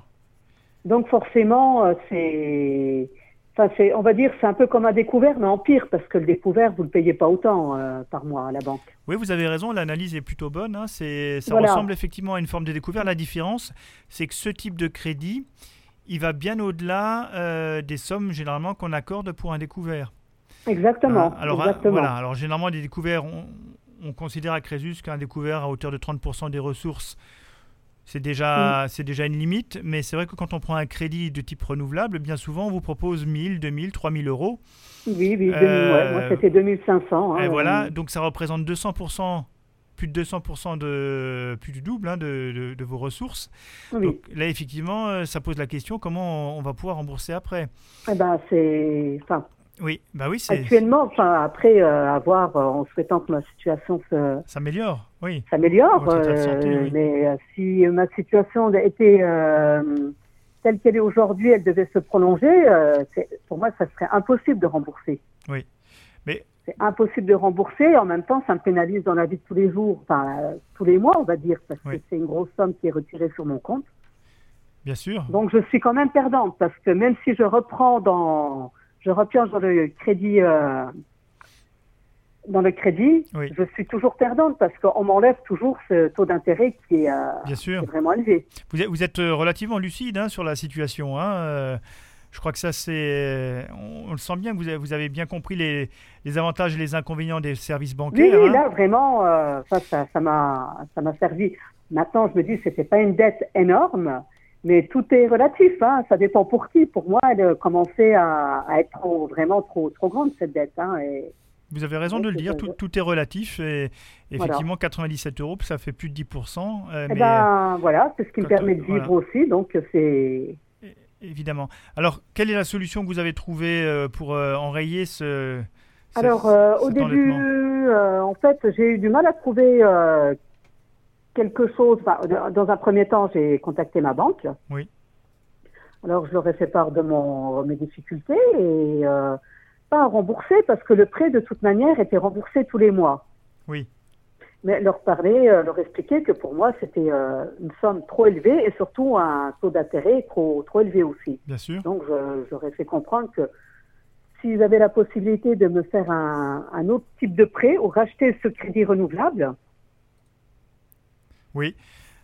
[SPEAKER 8] Donc forcément, euh, c'est, enfin, c'est, on va dire, c'est un peu comme un découvert, mais en pire, parce que le découvert, vous le payez pas autant euh, par mois à la banque.
[SPEAKER 2] Oui, vous avez raison, l'analyse est plutôt bonne. hein. C'est, ça
[SPEAKER 8] Voilà.
[SPEAKER 2] ressemble effectivement à une forme de découvert. La différence, c'est que ce type de crédit, il va bien au-delà euh, des sommes généralement qu'on accorde pour un découvert.
[SPEAKER 8] Exactement.
[SPEAKER 2] Hein, alors,
[SPEAKER 8] exactement.
[SPEAKER 2] voilà. alors généralement, des découverts, on, on considère à Crésus qu'un découvert à hauteur de 30% des ressources, c'est
[SPEAKER 8] Mm.
[SPEAKER 2] déjà, c'est déjà une limite. Mais c'est vrai que quand on prend un crédit de type renouvelable, bien souvent, on vous propose 1000, 2000, 3000 euros.
[SPEAKER 8] Oui, oui, 2000,
[SPEAKER 2] Euh,
[SPEAKER 8] ouais, moi c'était 2500. hein,
[SPEAKER 2] Et voilà,
[SPEAKER 8] euh,
[SPEAKER 2] donc ça représente 200%, plus de 200% de, plus du double hein, de, de- de vos ressources.
[SPEAKER 8] oui.
[SPEAKER 2] Donc là, effectivement, euh, ça pose la question comment on, on va pouvoir rembourser après.
[SPEAKER 8] Eh ben, c'est, enfin,
[SPEAKER 2] Oui, bah oui, c'est,
[SPEAKER 8] actuellement, enfin, après euh, avoir, euh, en souhaitant que ma situation se,
[SPEAKER 2] ça améliore, oui.
[SPEAKER 8] s'améliore,
[SPEAKER 2] santé,
[SPEAKER 8] euh,
[SPEAKER 2] oui.
[SPEAKER 8] mais euh, si ma situation était euh, telle qu'elle est aujourd'hui, elle devait se prolonger, euh, pour moi, ça serait impossible de rembourser.
[SPEAKER 2] Oui. Mais-
[SPEAKER 8] c'est impossible de rembourser. et En même temps, ça me pénalise dans la vie de tous les jours, enfin euh, tous les mois, on va dire, parce
[SPEAKER 2] Oui.
[SPEAKER 8] que c'est une grosse somme qui est retirée sur mon compte.
[SPEAKER 2] Bien sûr.
[SPEAKER 8] Donc je suis quand même perdante parce que même si je reprends dans, je replonge dans le crédit, euh, dans le crédit,
[SPEAKER 2] Oui.
[SPEAKER 8] je suis toujours perdante parce qu'on m'enlève toujours ce taux d'intérêt qui est, euh, qui est vraiment élevé.
[SPEAKER 2] Vous êtes, euh, relativement lucide hein, sur la situation. hein, je crois que ça, c'est. On, le sent bien vous avez, bien compris les, les avantages et les inconvénients des services bancaires.
[SPEAKER 8] oui,
[SPEAKER 2] hein.
[SPEAKER 8] là vraiment, euh, ça, ça, ça m'a, ça m'a servi. Maintenant, je me dis, c'était pas une dette énorme, mais tout est relatif. Hein, ça dépend pour qui. Pour moi, elle commençait à, à être trop, vraiment trop, trop grande cette dette. Hein, et
[SPEAKER 2] Vous avez raison
[SPEAKER 8] Oui,
[SPEAKER 2] de le dire, tout, tout est relatif. Et
[SPEAKER 8] Voilà.
[SPEAKER 2] effectivement, 97 euros, ça fait plus de 10%. euh,
[SPEAKER 8] Eh
[SPEAKER 2] mais
[SPEAKER 8] ben voilà, c'est ce qui me permet de vivre
[SPEAKER 2] voilà.
[SPEAKER 8] aussi, donc c'est.
[SPEAKER 2] évidemment. Alors, quelle est la solution que vous avez trouvée euh, pour euh, enrayer ce.
[SPEAKER 8] Alors euh, au début, en fait, j'ai eu du mal à trouver quelque chose. De- dans un premier temps, j'ai contacté ma banque.
[SPEAKER 2] Oui.
[SPEAKER 8] Alors je leur ai fait part de mon mes difficultés et euh, pas à rembourser parce que le prêt de toute manière était remboursé tous les mois.
[SPEAKER 2] Oui.
[SPEAKER 8] Mais leur parler, euh, leur expliquer que pour moi c'était euh, une somme trop élevée et surtout un taux d'intérêt trop trop élevé aussi.
[SPEAKER 2] Bien sûr.
[SPEAKER 8] Donc, je- j'aurais fait comprendre que s'ils avaient la possibilité de me faire un, un autre type de prêt ou racheter ce crédit renouvelable,
[SPEAKER 2] Oui.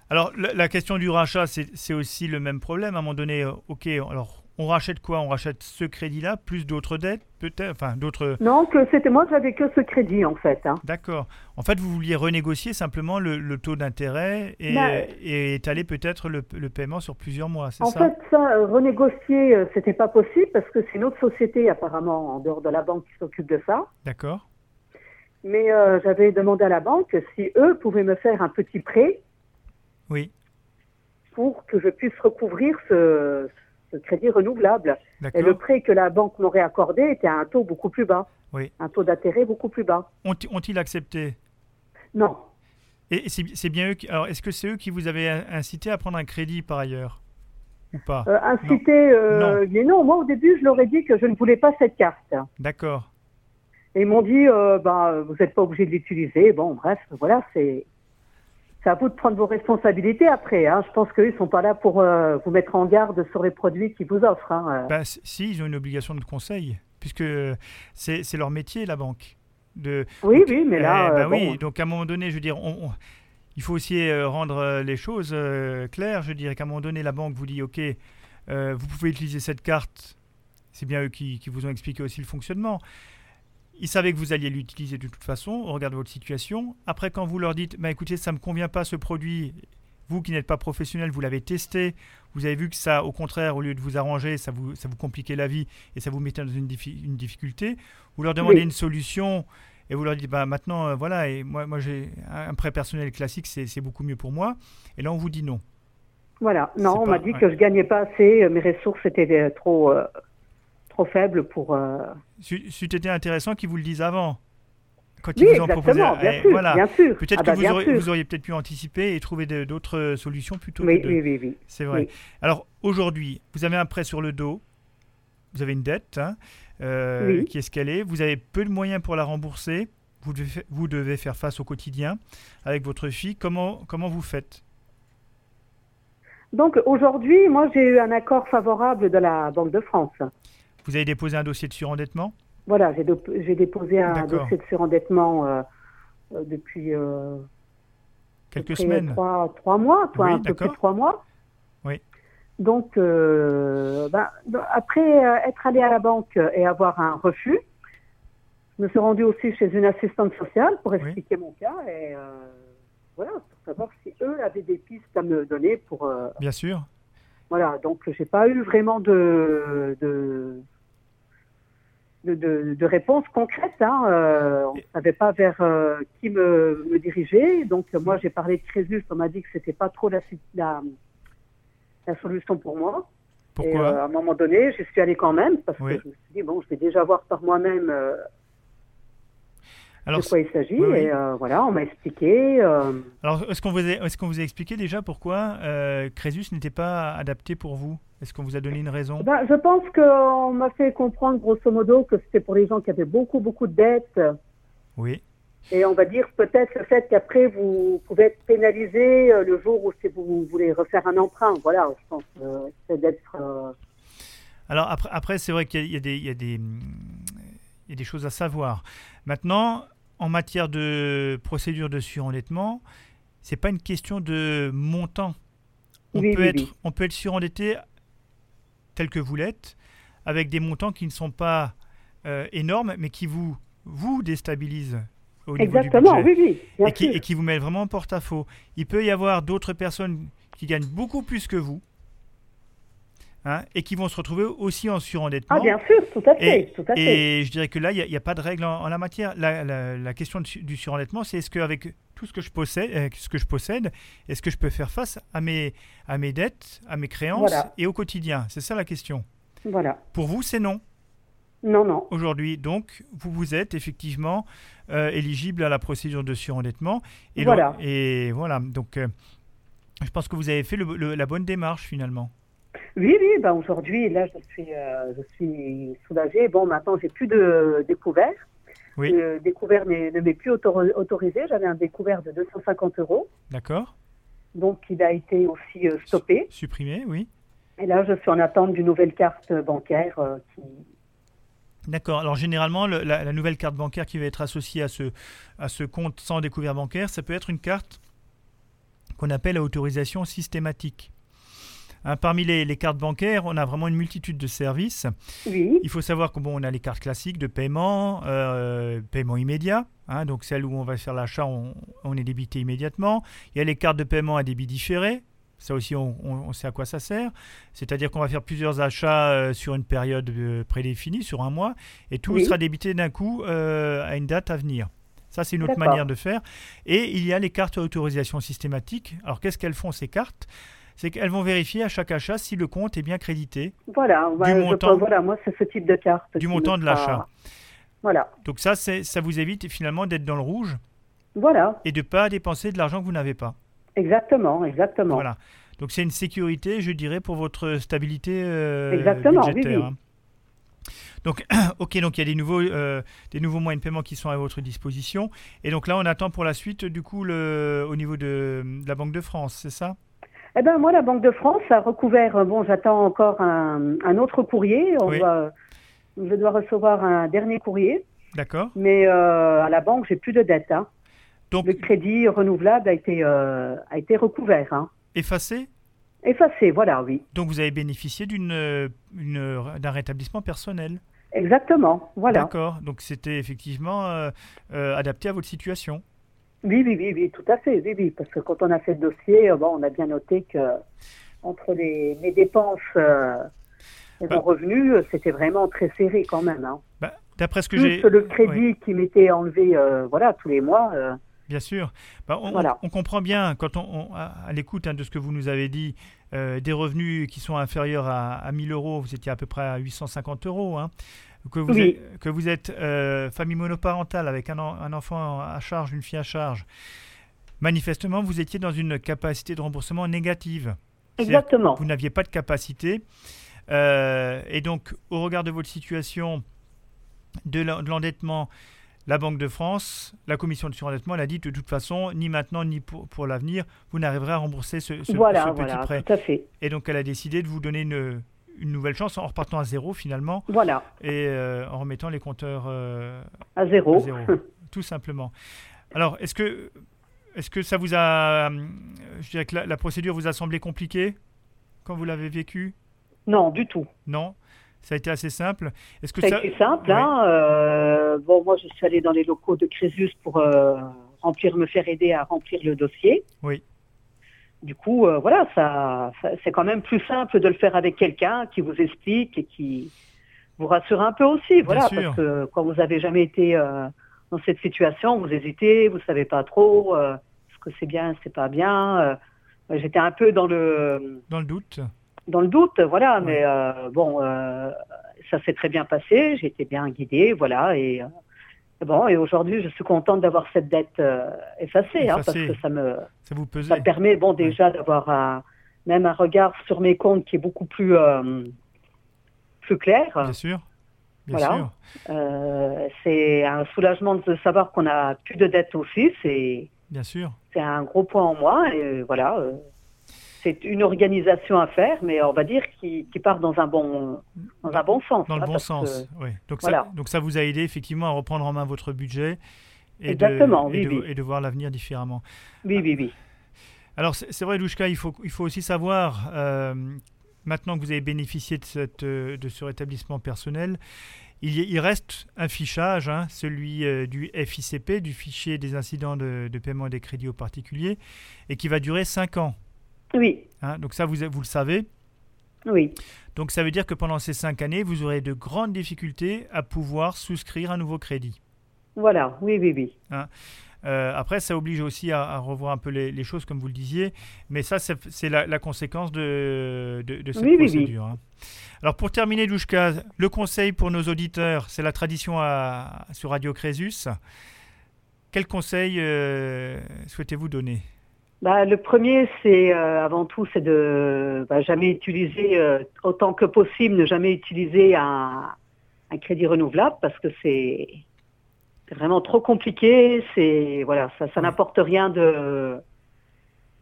[SPEAKER 2] Alors, la, la question du rachat, c'est aussi le même problème. À un moment donné, euh, OK, alors, on rachète quoi? On rachète ce crédit-là, plus d'autres dettes, peut-être? Enfin, d'autres.
[SPEAKER 8] non, que c'était moi, j'avais que ce crédit en fait. hein.
[SPEAKER 2] D'accord. En fait, vous vouliez renégocier simplement le, le taux d'intérêt et,
[SPEAKER 8] Bah,
[SPEAKER 2] et étaler peut-être le, le paiement sur plusieurs mois, c'est
[SPEAKER 8] En
[SPEAKER 2] ça?
[SPEAKER 8] fait, ça, euh, renégocier, euh, c'était pas possible parce que c'est une autre société apparemment en dehors de la banque qui s'occupe de ça.
[SPEAKER 2] D'accord.
[SPEAKER 8] Mais euh, j'avais demandé à la banque si eux pouvaient me faire un petit prêt
[SPEAKER 2] Oui.
[SPEAKER 8] pour que je puisse recouvrir ce, ce crédit renouvelable. Et le prêt que la banque m'aurait accordé était à un taux beaucoup plus bas.
[SPEAKER 2] Oui.
[SPEAKER 8] Un taux d'intérêt beaucoup plus bas.
[SPEAKER 2] Ont- Ont-ils accepté?
[SPEAKER 8] Non.
[SPEAKER 2] Et c'est bien eux qui. Alors, est-ce que c'est eux qui vous avaient in- incité à prendre un crédit par ailleurs? Ou pas?
[SPEAKER 8] Euh, inciter, euh, mais non, moi au début, je leur ai dit que je ne voulais pas cette carte.
[SPEAKER 2] D'accord.
[SPEAKER 8] Et ils m'ont dit, euh, bah, vous n'êtes pas obligé de l'utiliser. Bon, bref, voilà, c'est. C'est à vous de prendre vos responsabilités après. Hein. Je pense qu'ils ne sont pas là pour euh, vous mettre en garde sur les produits qu'ils vous offrent. Hein.
[SPEAKER 2] Bah, si, ils ont une obligation de conseil, puisque c'est leur métier, la banque. De,
[SPEAKER 8] Oui,
[SPEAKER 2] donc,
[SPEAKER 8] oui, mais là,
[SPEAKER 2] eh bah
[SPEAKER 8] euh,
[SPEAKER 2] oui, donc à un moment donné, je veux dire, on- on- il faut aussi euh, rendre les choses euh, claires. Je dirais qu'à un moment donné, la banque vous dit, OK, vous pouvez utiliser cette carte. C'est bien eux qui, qui vous ont expliqué aussi le fonctionnement. Ils savaient que vous alliez l'utiliser de toute façon, au regard de votre situation. Après, quand vous leur dites, bah, écoutez, ça ne me convient pas ce produit, vous qui n'êtes pas professionnel, vous l'avez testé, vous avez vu que ça, au contraire, au lieu de vous arranger, ça vous, ça vous compliquait la vie et ça vous mettait dans une, diffi- une difficulté. Vous leur demandez
[SPEAKER 8] Oui.
[SPEAKER 2] une solution et vous leur dites, bah, maintenant, euh, voilà, et moi, moi j'ai un prêt personnel classique, c'est beaucoup mieux pour moi. Et là, on vous dit non.
[SPEAKER 8] Voilà. Non, on m'a dit
[SPEAKER 2] ouais.
[SPEAKER 8] que je gagnais pas assez, euh, mes ressources étaient euh, trop, euh, trop faibles pour. euh,
[SPEAKER 2] C'eût été intéressant qu'ils vous le disent avant. Quand
[SPEAKER 8] Oui,
[SPEAKER 2] ils vous ont proposé.
[SPEAKER 8] exactement, bien
[SPEAKER 2] eh,
[SPEAKER 8] sûr,
[SPEAKER 2] voilà.
[SPEAKER 8] bien sûr.
[SPEAKER 2] Peut-être
[SPEAKER 8] Ah
[SPEAKER 2] que
[SPEAKER 8] bah,
[SPEAKER 2] vous, auriez,
[SPEAKER 8] sûr.
[SPEAKER 2] vous auriez peut-être pu anticiper et trouver d'autres solutions plutôt
[SPEAKER 8] Oui,
[SPEAKER 2] que de.
[SPEAKER 8] oui, oui, oui.
[SPEAKER 2] C'est vrai.
[SPEAKER 8] Oui.
[SPEAKER 2] Alors aujourd'hui, vous avez un prêt sur le dos, vous avez une dette hein, euh,
[SPEAKER 8] Oui.
[SPEAKER 2] qui est escalée, vous avez peu de moyens pour la rembourser, vous devez, fa- vous devez faire face au quotidien avec votre fille. Comment, comment vous faites?
[SPEAKER 8] Donc aujourd'hui, moi j'ai eu un accord favorable de la Banque de France.
[SPEAKER 2] Vous avez déposé un dossier de surendettement?
[SPEAKER 8] Voilà, j'ai déposé un dossier de surendettement euh, euh, depuis euh,
[SPEAKER 2] Quelques semaines
[SPEAKER 8] Trois, trois mois, toi,
[SPEAKER 2] Oui,
[SPEAKER 8] un peu plus de trois mois.
[SPEAKER 2] Oui.
[SPEAKER 8] Donc, euh, ben, d- après être allé à la banque et avoir un refus, je me suis rendue aussi chez une assistante sociale pour expliquer mon cas et voilà, pour savoir si eux avaient des pistes à me donner pour.
[SPEAKER 2] Bien sûr.
[SPEAKER 8] voilà, donc j'ai pas eu vraiment de de, de, de- de réponse concrète. Hein. Euh, on ne savait pas vers euh, qui me, me diriger. Donc moi j'ai parlé de Crésus, on m'a dit que c'était pas trop la, la, la solution pour moi. Et euh, à un moment donné, je suis allée quand même parce
[SPEAKER 2] Oui.
[SPEAKER 8] que je me suis dit bon, je vais déjà voir par moi-même
[SPEAKER 2] Alors,
[SPEAKER 8] de quoi il s'agit.
[SPEAKER 2] oui, oui.
[SPEAKER 8] Et euh, voilà, on m'a expliqué. euh,
[SPEAKER 2] alors est-ce qu'on vous, a- est-ce qu'on vous a expliqué déjà pourquoi euh, Crésus n'était pas adapté pour vous? Est-ce qu'on vous a donné une raison?
[SPEAKER 8] Ben, je pense qu'on m'a fait comprendre grosso modo que c'était pour les gens qui avaient beaucoup, beaucoup de dettes.
[SPEAKER 2] Oui.
[SPEAKER 8] Et on va dire peut-être le fait qu'après vous pouvez être pénalisé euh, le jour où si vous voulez refaire un emprunt. Voilà, je pense euh, c'est d'être.
[SPEAKER 2] Alors après, après c'est vrai qu'il y y y y a des choses à savoir. Maintenant, en matière de procédure de surendettement, c'est pas une question de montant. On,
[SPEAKER 8] Oui,
[SPEAKER 2] peut
[SPEAKER 8] oui,
[SPEAKER 2] être,
[SPEAKER 8] oui.
[SPEAKER 2] on peut être surendetté tel que vous l'êtes, avec des montants qui ne sont pas euh, énormes, mais qui vous, vous déstabilisent au niveau du budget
[SPEAKER 8] oui, oui. Bien
[SPEAKER 2] et qui,
[SPEAKER 8] sûr.
[SPEAKER 2] et qui vous met vraiment en porte-à-faux. Il peut y avoir d'autres personnes qui gagnent beaucoup plus que vous hein, et qui vont se retrouver aussi en surendettement.
[SPEAKER 8] Ah, bien sûr, tout à fait.
[SPEAKER 2] Et,
[SPEAKER 8] tout à fait.
[SPEAKER 2] et je dirais que là, il n'y a, pas de règle en, en la matière. La, la- la question du surendettement, c'est est-ce qu'avec tout ce que je possède, euh, ce que je possède, est-ce que je peux faire face à mes, à mes dettes, à mes créances
[SPEAKER 8] Voilà.
[SPEAKER 2] et au quotidien? C'est ça la question.
[SPEAKER 8] Voilà.
[SPEAKER 2] Pour vous, c'est non
[SPEAKER 8] Non, non.
[SPEAKER 2] aujourd'hui. Donc, vous vous êtes effectivement euh, éligible à la procédure de surendettement. Et
[SPEAKER 8] Voilà.
[SPEAKER 2] et voilà. Donc, euh, je pense que vous avez fait le- le- la bonne démarche finalement.
[SPEAKER 8] Oui, oui, ben aujourd'hui, là, je suis, euh, je suis soulagée. Bon, maintenant, j'ai plus de découvert.
[SPEAKER 2] Oui.
[SPEAKER 8] Le découvert ne m'est plus autor- autorisé. J'avais un découvert de 250 euros.
[SPEAKER 2] D'accord
[SPEAKER 8] Donc, il a été aussi euh, stoppé.
[SPEAKER 2] Supprimé, oui.
[SPEAKER 8] Et là, je suis en attente d'une nouvelle carte bancaire euh, qui,
[SPEAKER 2] D'accord. Alors, généralement, le- la, la nouvelle carte bancaire qui va être associée à ce, à ce compte sans découvert bancaire, ça peut être une carte qu'on appelle à autorisation systématique. Hein, parmi les, les cartes bancaires, on a vraiment une multitude de services.
[SPEAKER 8] Oui,
[SPEAKER 2] Il faut savoir qu'on on a les cartes classiques de paiement, euh, paiement immédiat, hein, donc celles où on va faire l'achat, on, on est débité immédiatement. Il y a les cartes de paiement à débit différé, ça aussi on, on- on sait à quoi ça sert. C'est-à-dire qu'on va faire plusieurs achats euh, sur une période euh, prédéfinie, sur un mois, et tout
[SPEAKER 8] Oui.
[SPEAKER 2] sera débité d'un coup à une date à venir. Ça, c'est une autre manière de faire. Et il y a les cartes à autorisation systématique. Alors, qu'est-ce qu'elles font, ces cartes? C'est qu'elles vont vérifier à chaque achat si le compte est bien crédité
[SPEAKER 8] voilà. je
[SPEAKER 2] montant-
[SPEAKER 8] voilà, moi, c'est ce type de carte.
[SPEAKER 2] du montant de l'achat.
[SPEAKER 8] Voilà,
[SPEAKER 2] Donc ça, ça vous évite finalement d'être dans le rouge
[SPEAKER 8] voilà,
[SPEAKER 2] et de ne pas dépenser de l'argent que vous n'avez pas.
[SPEAKER 8] exactement, exactement.
[SPEAKER 2] Voilà. Donc c'est une sécurité, je dirais, pour votre stabilité euh,
[SPEAKER 8] Exactement, oui,
[SPEAKER 2] budgétaire.
[SPEAKER 8] oui.
[SPEAKER 2] hein. Donc, <coughs> ok, donc il y a des nouveaux, euh, des nouveaux moyens de paiement qui sont à votre disposition. Et donc là, on attend pour la suite, du coup, le, au niveau de, de la Banque de France, c'est ça?
[SPEAKER 8] Eh ben moi, la Banque de France a recouvert. euh, Bon, j'attends encore un, un autre courrier. On
[SPEAKER 2] Oui.
[SPEAKER 8] doit- je dois recevoir un dernier courrier,
[SPEAKER 2] D'accord.
[SPEAKER 8] mais euh, à la banque, j'ai plus de dette. hein.
[SPEAKER 2] Donc,
[SPEAKER 8] Le crédit renouvelable a été euh, a été recouvert, hein.
[SPEAKER 2] effacé?
[SPEAKER 8] Effacé. Voilà, oui,
[SPEAKER 2] Donc vous avez bénéficié d'une, une- d'un rétablissement personnel?
[SPEAKER 8] exactement. Voilà.
[SPEAKER 2] D'accord. Donc c'était effectivement euh, adapté à votre situation.
[SPEAKER 8] Oui, oui, oui, oui, tout à fait. Oui, oui, parce que quand on a fait le dossier, euh, bon, on a bien noté que entre les, mes dépenses euh, et
[SPEAKER 2] Bah.
[SPEAKER 8] mon revenu, c'était vraiment très serré quand même. Hein.
[SPEAKER 2] Bah, D'après ce que j'ai.
[SPEAKER 8] le crédit qui m'était enlevé, euh, voilà, tous les mois. euh,
[SPEAKER 2] bien sûr. Bah, on,
[SPEAKER 8] Voilà.
[SPEAKER 2] on comprend bien, quand on, on- à, l'écoute hein, de ce que vous nous avez dit, des revenus qui sont inférieurs à, à 1000 euros, vous étiez à peu près à 850 euros. hein, que vous
[SPEAKER 8] Oui.
[SPEAKER 2] êtes, que vous êtes euh, famille monoparentale avec un, en- un enfant à charge, une fille à charge. Manifestement, vous étiez dans une capacité de remboursement négative.
[SPEAKER 8] Exactement.
[SPEAKER 2] vous n'aviez pas de capacité. Euh, et donc, au regard de votre situation de l'en- de l'endettement, la Banque de France, la commission de surendettement, elle a dit de toute façon, ni maintenant ni pour, pour l'avenir, vous n'arriverez à rembourser ce, ce-
[SPEAKER 8] voilà,
[SPEAKER 2] ce petit
[SPEAKER 8] voilà,
[SPEAKER 2] prêt.
[SPEAKER 8] tout à fait.
[SPEAKER 2] Et donc, elle a décidé de vous donner une, une nouvelle chance en repartant à zéro finalement
[SPEAKER 8] Voilà,
[SPEAKER 2] et euh, en remettant les compteurs euh,
[SPEAKER 8] à zéro.
[SPEAKER 2] à zéro, <laughs> tout simplement. Alors, est-ce que, est que ça vous a. euh, Je dirais que la, la procédure vous a semblé compliquée quand vous l'avez vécue
[SPEAKER 8] non, du tout.
[SPEAKER 2] Non Ça a été assez simple Est-ce que
[SPEAKER 8] Ça
[SPEAKER 2] ça.
[SPEAKER 8] a été simple. Hein, euh, bon, moi, je suis allée dans les locaux de Crésus pour remplir, me faire aider à remplir le dossier.
[SPEAKER 2] Oui.
[SPEAKER 8] Du coup, euh, voilà, ça, ça- c'est quand même plus simple de le faire avec quelqu'un qui vous explique et qui vous rassure un peu aussi. Voilà, parce que quand vous avez jamais été euh, dans cette situation, vous hésitez, vous savez pas trop euh, ce que c'est bien, c'est pas bien. J'étais un peu dans le
[SPEAKER 2] Dans le doute
[SPEAKER 8] dans le doute, voilà,
[SPEAKER 2] Ouais.
[SPEAKER 8] mais bon, ça s'est très bien passé, j'ai été bien guidée, voilà, et bon, et aujourd'hui, je suis contente d'avoir cette dette euh, effacée, hein, parce que ça me,
[SPEAKER 2] Ça vous pesait
[SPEAKER 8] ça me permet, bon, déjà d'avoir un, même un regard sur mes comptes qui est beaucoup plus, euh, plus clair.
[SPEAKER 2] Bien sûr. Bien
[SPEAKER 8] Voilà.
[SPEAKER 2] sûr.
[SPEAKER 8] Euh, c'est un soulagement de savoir qu'on a plus de dettes aussi, c'est,
[SPEAKER 2] Bien sûr.
[SPEAKER 8] c'est un gros point en moins, et voilà. C'est une organisation à faire, mais on va dire qui, qui part dans un bon, dans un bon sens.
[SPEAKER 2] Dans le
[SPEAKER 8] hein,
[SPEAKER 2] bon sens.
[SPEAKER 8] que-
[SPEAKER 2] oui. Donc,
[SPEAKER 8] voilà.
[SPEAKER 2] ça, donc ça vous a aidé effectivement à reprendre en main votre budget et,
[SPEAKER 8] Exactement,
[SPEAKER 2] de, et, de,
[SPEAKER 8] oui.
[SPEAKER 2] et de voir l'avenir différemment.
[SPEAKER 8] Oui, oui, oui.
[SPEAKER 2] Alors c'est vrai, Douchka, il faut, il faut aussi savoir, euh, maintenant que vous avez bénéficié de, cette, de ce rétablissement personnel, il, y- il reste un fichage, hein, celui euh, du FICP, du fichier des incidents de, de paiement des crédits aux particuliers, et qui va durer 5 ans.
[SPEAKER 8] Oui,
[SPEAKER 2] hein. donc ça, vous, vous le savez.
[SPEAKER 8] oui.
[SPEAKER 2] Donc ça veut dire que pendant ces 5 années, vous aurez de grandes difficultés à pouvoir souscrire un nouveau crédit.
[SPEAKER 8] Voilà, oui, oui, oui.
[SPEAKER 2] Euh, après, ça oblige aussi à, à revoir un peu les, les choses, comme vous le disiez, mais ça, c'est la, la conséquence de, de, de cette
[SPEAKER 8] Oui, oui, oui.
[SPEAKER 2] procédure. hein. Alors, pour terminer, Douchka, le conseil pour nos auditeurs, c'est la tradition à- sur Radio Crésus. Quel conseil euh, souhaitez-vous donner?
[SPEAKER 8] Bah, le premier, c'est euh, avant tout, c'est de bah, jamais utiliser euh, autant que possible, ne jamais utiliser un, un crédit renouvelable parce que c'est vraiment trop compliqué. C'est voilà, ça, ça
[SPEAKER 2] Oui.
[SPEAKER 8] n'apporte rien de.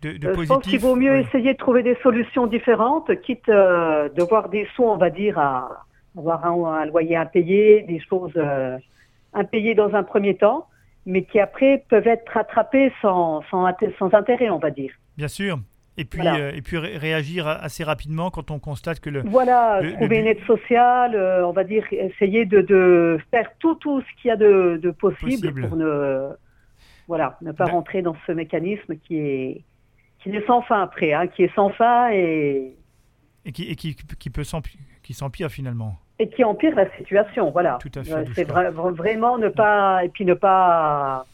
[SPEAKER 2] de, de
[SPEAKER 8] Euh, je
[SPEAKER 2] positif
[SPEAKER 8] pense qu'il vaut mieux
[SPEAKER 2] Oui.
[SPEAKER 8] essayer de trouver des solutions différentes, quitte de voir des sous, on va dire, à avoir un, un loyer impayé, des choses impayées dans un premier temps, mais qui après peuvent être rattrapées sans, sans, inté- sans intérêt, on va dire.
[SPEAKER 2] Bien sûr. Et puis,
[SPEAKER 8] Voilà.
[SPEAKER 2] euh, et puis ré- réagir assez rapidement quand on constate que le,
[SPEAKER 8] Voilà,
[SPEAKER 2] Le- le
[SPEAKER 8] trouver une
[SPEAKER 2] but-
[SPEAKER 8] aide sociale, euh, on va dire, essayer de, de faire tout, tout ce qu'il y a de, de possible,
[SPEAKER 2] Possible.
[SPEAKER 8] pour ne, voilà, ne pas
[SPEAKER 2] D'ac-
[SPEAKER 8] rentrer dans ce mécanisme qui est, qui est sans fin après, hein, qui est sans fin et,
[SPEAKER 2] et qui, et qui, qui peut s'empi- qui s'empire finalement.
[SPEAKER 8] Et qui empire la situation. Voilà.
[SPEAKER 2] Tout à fait.
[SPEAKER 8] C'est vra- vra- vraiment ne pas et puis ne pas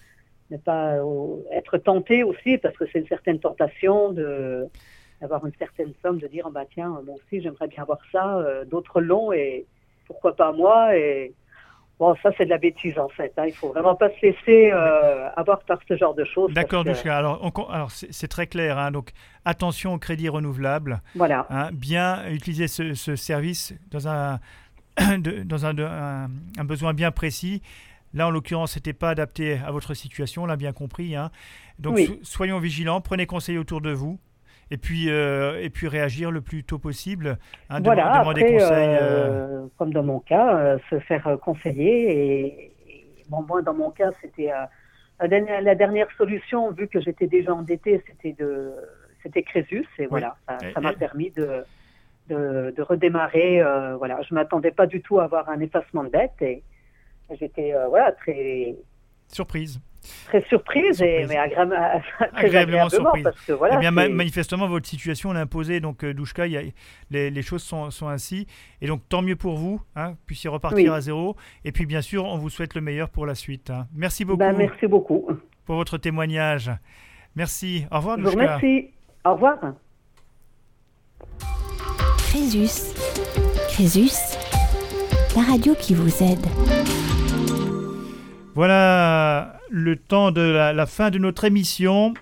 [SPEAKER 8] ne pas euh, être tenté aussi parce que c'est une certaine tentation de d'avoir une certaine somme de dire oh, bah tiens moi aussi j'aimerais bien avoir ça euh, d'autres l'ont et pourquoi pas moi et Bon, ça, c'est de la bêtise, en fait. Hein. Il faut vraiment pas se laisser euh, avoir par ce genre de choses.
[SPEAKER 2] D'accord,
[SPEAKER 8] que-.
[SPEAKER 2] Alors, on- alors c'est c'est très clair. hein. Donc, attention au crédit renouvelable.
[SPEAKER 8] Voilà.
[SPEAKER 2] hein. Bien utiliser ce, ce service dans un, <coughs> de- dans un, de- un- un besoin bien précis. Là, en l'occurrence, ce n'était pas adapté à votre situation, on l'a bien compris. hein. Donc,
[SPEAKER 8] Oui.
[SPEAKER 2] so- soyons vigilants, prenez conseil autour de vous. Et puis, euh, et puis réagir le plus tôt possible. hein, dem-
[SPEAKER 8] voilà,
[SPEAKER 2] demander
[SPEAKER 8] après,
[SPEAKER 2] conseil. euh,
[SPEAKER 8] euh, comme dans mon cas, euh, se faire conseiller. Et, et, bon, moi, dans mon cas, c'était la, dernière, solution, vu que j'étais déjà endettée, c'était de, c'était Crésus. Et voilà, ça m'a permis de, de, de redémarrer. euh, voilà, je m'attendais pas du tout à avoir un effacement de dette et j'étais euh, voilà très
[SPEAKER 2] Surprise.
[SPEAKER 8] très surprise, et mais <laughs> très
[SPEAKER 2] Agréablement surprise.
[SPEAKER 8] parce que voilà.
[SPEAKER 2] Eh bien, manifestement, votre situation l'imposait. Donc, euh, Douchka, y a- les, les choses sont, sont ainsi. Et donc, tant mieux pour vous. Hein, puissiez repartir
[SPEAKER 8] Oui.
[SPEAKER 2] à zéro. Et puis, bien sûr, on vous souhaite le meilleur pour la suite. hein. Merci beaucoup
[SPEAKER 8] Ben, merci beaucoup.
[SPEAKER 2] pour votre témoignage. Merci. Au revoir,
[SPEAKER 8] Je vous
[SPEAKER 2] Douchka.
[SPEAKER 8] remercie. Au revoir.
[SPEAKER 1] Crésus. Crésus, la radio qui vous aide.
[SPEAKER 2] Voilà le temps de la, fin de notre émission.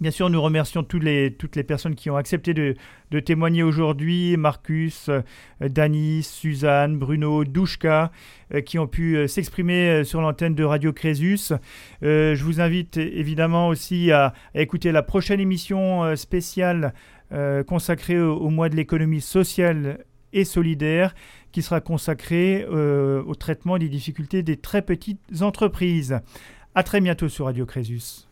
[SPEAKER 2] Bien sûr, nous remercions tous les, toutes les personnes qui ont accepté de, témoigner aujourd'hui. Marcus, euh, Suzanne, Bruno, Douchka, euh, qui ont pu euh, s'exprimer euh, sur l'antenne de Radio Crésus. Je vous invite évidemment aussi à, écouter la prochaine émission spéciale euh, consacrée au, mois de l'économie sociale et solidaire qui sera consacrée euh, au traitement des difficultés des très petites entreprises. À très bientôt sur Radio Crésus.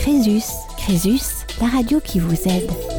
[SPEAKER 1] Crésus, Crésus, la radio qui vous aide.